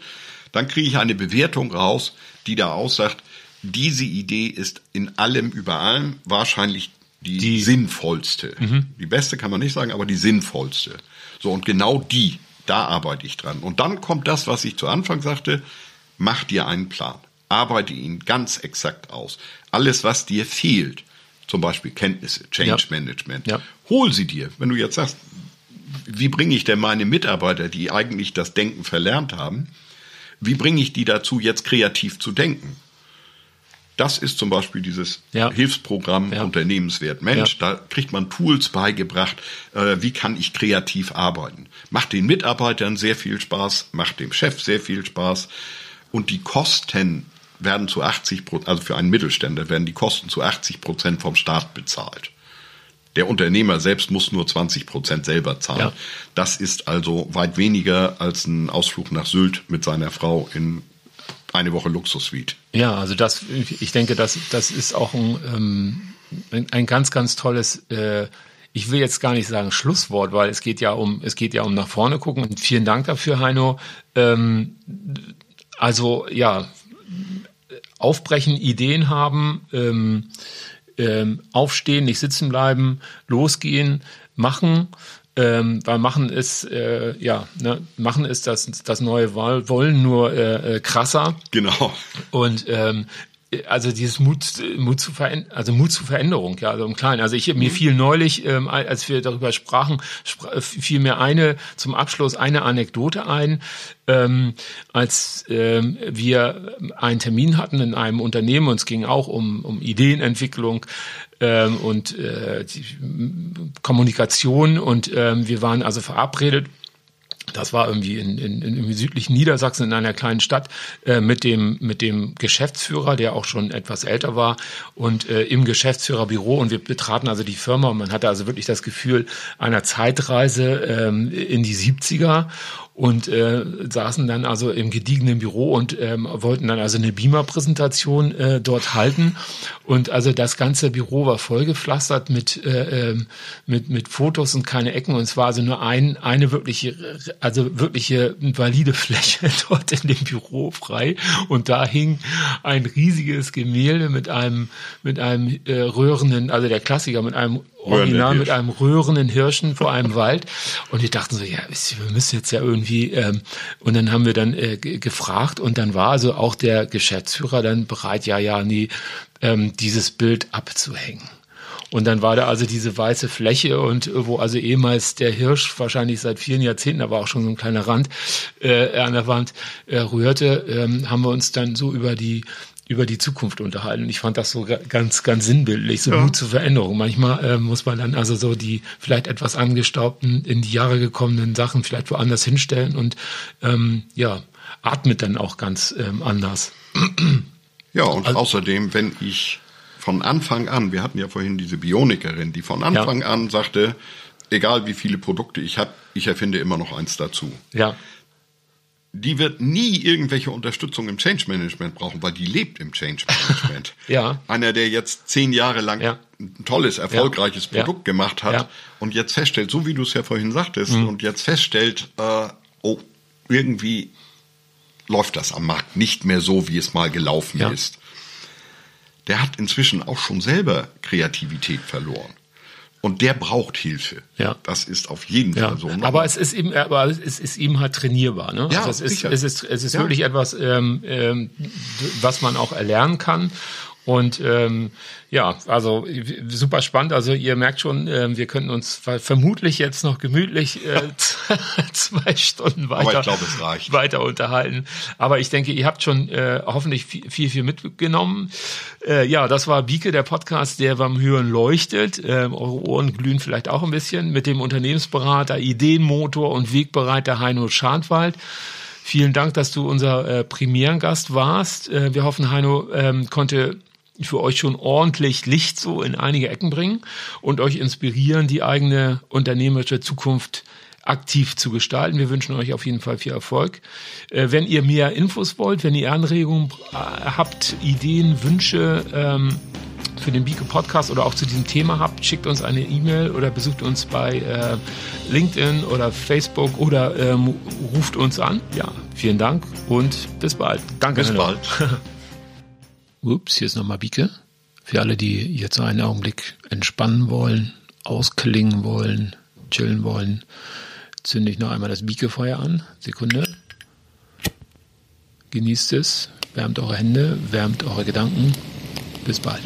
Dann kriege ich eine Bewertung raus, die da aussagt, diese Idee ist in allem über allem wahrscheinlich die, die sinnvollste. Mhm. Die beste kann man nicht sagen, aber die sinnvollste. So, und genau die, da arbeite ich dran. Und dann kommt das, was ich zu Anfang sagte, mach dir einen Plan arbeite ihn ganz exakt aus. Alles, was dir fehlt, zum Beispiel Kenntnisse, Change ja. Management, ja. hol sie dir. Wenn du jetzt sagst, wie bringe ich denn meine Mitarbeiter, die eigentlich das Denken verlernt haben, wie bringe ich die dazu, jetzt kreativ zu denken? Das ist zum Beispiel dieses ja. Hilfsprogramm ja. Unternehmenswert Mensch. Ja. Da kriegt man Tools beigebracht, äh, wie kann ich kreativ arbeiten. Macht den Mitarbeitern sehr viel Spaß, macht dem Chef sehr viel Spaß. Und die Kosten werden zu 80 Prozent, also für einen Mittelständler werden die Kosten zu 80 Prozent vom Staat bezahlt. Der Unternehmer selbst muss nur 20 Prozent selber zahlen. Ja. Das ist also weit weniger als ein Ausflug nach Sylt mit seiner Frau in eine Woche Luxussuite. Ja, also das, ich denke, das, das ist auch ein, ähm, ein ganz, ganz tolles, äh, ich will jetzt gar nicht sagen Schlusswort, weil es geht ja um, es geht ja um nach vorne gucken. Und vielen Dank dafür, Heino. Ähm, also ja, aufbrechen, Ideen haben, ähm, ähm, aufstehen, nicht sitzen bleiben, losgehen, machen. Ähm, weil machen ist äh, ja ne, machen ist das das neue Wollen nur äh, äh, krasser genau und ähm, also dieses Mut, Mut zu Veränder also Mut zu Veränderung, ja, also im Kleinen. Also ich mir mhm. fiel neulich, ähm, als wir darüber sprachen, spr fiel mir eine zum Abschluss eine Anekdote ein, ähm, als ähm, wir einen Termin hatten in einem Unternehmen und es ging auch um, um Ideenentwicklung ähm, und äh, Kommunikation und ähm, wir waren also verabredet das war irgendwie in, in, in südlichen Niedersachsen in einer kleinen Stadt äh, mit dem mit dem Geschäftsführer, der auch schon etwas älter war und äh, im Geschäftsführerbüro. Und wir betraten also die Firma und man hatte also wirklich das Gefühl einer Zeitreise ähm, in die 70er und äh, saßen dann also im gediegenen Büro und ähm, wollten dann also eine Beamer-Präsentation äh, dort halten. Und also das ganze Büro war vollgepflastert mit, äh, ähm, mit, mit Fotos und keine Ecken. Und es war also nur ein, eine wirkliche, also wirkliche valide Fläche [laughs] dort in dem Büro frei. Und da hing ein riesiges Gemälde mit einem, mit einem äh, röhrenden, also der Klassiker, mit einem original mit einem röhrenden Hirschen vor einem Wald. Und wir dachten so, ja, wir müssen jetzt ja irgendwie, ähm, und dann haben wir dann äh, gefragt und dann war also auch der Geschäftsführer dann bereit, ja, ja, nee, ähm, dieses Bild abzuhängen. Und dann war da also diese weiße Fläche und wo also ehemals der Hirsch wahrscheinlich seit vielen Jahrzehnten, war auch schon so ein kleiner Rand äh, an der Wand äh, rührte, ähm, haben wir uns dann so über die über die Zukunft unterhalten. Und ich fand das so ganz, ganz sinnbildlich, so ja. Mut zur Veränderung. Manchmal äh, muss man dann also so die vielleicht etwas angestaubten, in die Jahre gekommenen Sachen vielleicht woanders hinstellen und ähm, ja, atmet dann auch ganz ähm, anders. Ja, und also, außerdem, wenn ich von Anfang an, wir hatten ja vorhin diese Bionikerin, die von Anfang ja. an sagte, egal wie viele Produkte ich habe, ich erfinde immer noch eins dazu. Ja die wird nie irgendwelche Unterstützung im Change Management brauchen, weil die lebt im Change Management. [laughs] ja. Einer, der jetzt zehn Jahre lang ja. ein tolles, erfolgreiches ja. Produkt gemacht hat ja. und jetzt feststellt, so wie du es ja vorhin sagtest, mhm. und jetzt feststellt, äh, oh, irgendwie läuft das am Markt nicht mehr so, wie es mal gelaufen ist. Der hat inzwischen auch schon selber Kreativität verloren. Und der braucht Hilfe. Ja. Das ist auf jeden ja. Fall so. Aber es ist eben, aber es ist eben halt trainierbar. Ne? Ja, also es ist, es ist, es ist ja. wirklich etwas, ähm, ähm, was man auch erlernen kann. Und ähm, ja, also super spannend. Also ihr merkt schon, äh, wir könnten uns vermutlich jetzt noch gemütlich äh, [laughs] [laughs] zwei Stunden weiter, glaub, weiter unterhalten. Aber ich denke, ihr habt schon äh, hoffentlich viel, viel, viel mitgenommen. Äh, ja, das war Bieke, der Podcast, der beim Hören leuchtet. Äh, eure Ohren glühen vielleicht auch ein bisschen mit dem Unternehmensberater, Ideenmotor und Wegbereiter Heino Schadwald. Vielen Dank, dass du unser äh, Premierengast warst. Äh, wir hoffen, Heino ähm, konnte für euch schon ordentlich Licht so in einige Ecken bringen und euch inspirieren, die eigene unternehmerische Zukunft aktiv zu gestalten. Wir wünschen euch auf jeden Fall viel Erfolg. Äh, wenn ihr mehr Infos wollt, wenn ihr Anregungen äh, habt, Ideen, Wünsche ähm, für den Biko Podcast oder auch zu diesem Thema habt, schickt uns eine E-Mail oder besucht uns bei äh, LinkedIn oder Facebook oder ähm, ruft uns an. Ja, vielen Dank und bis bald. Danke. Bis bald. [laughs] Ups, hier ist nochmal Bieke. Für alle, die jetzt einen Augenblick entspannen wollen, ausklingen wollen, chillen wollen, zünde ich noch einmal das Biekefeuer an. Sekunde. Genießt es, wärmt eure Hände, wärmt eure Gedanken. Bis bald.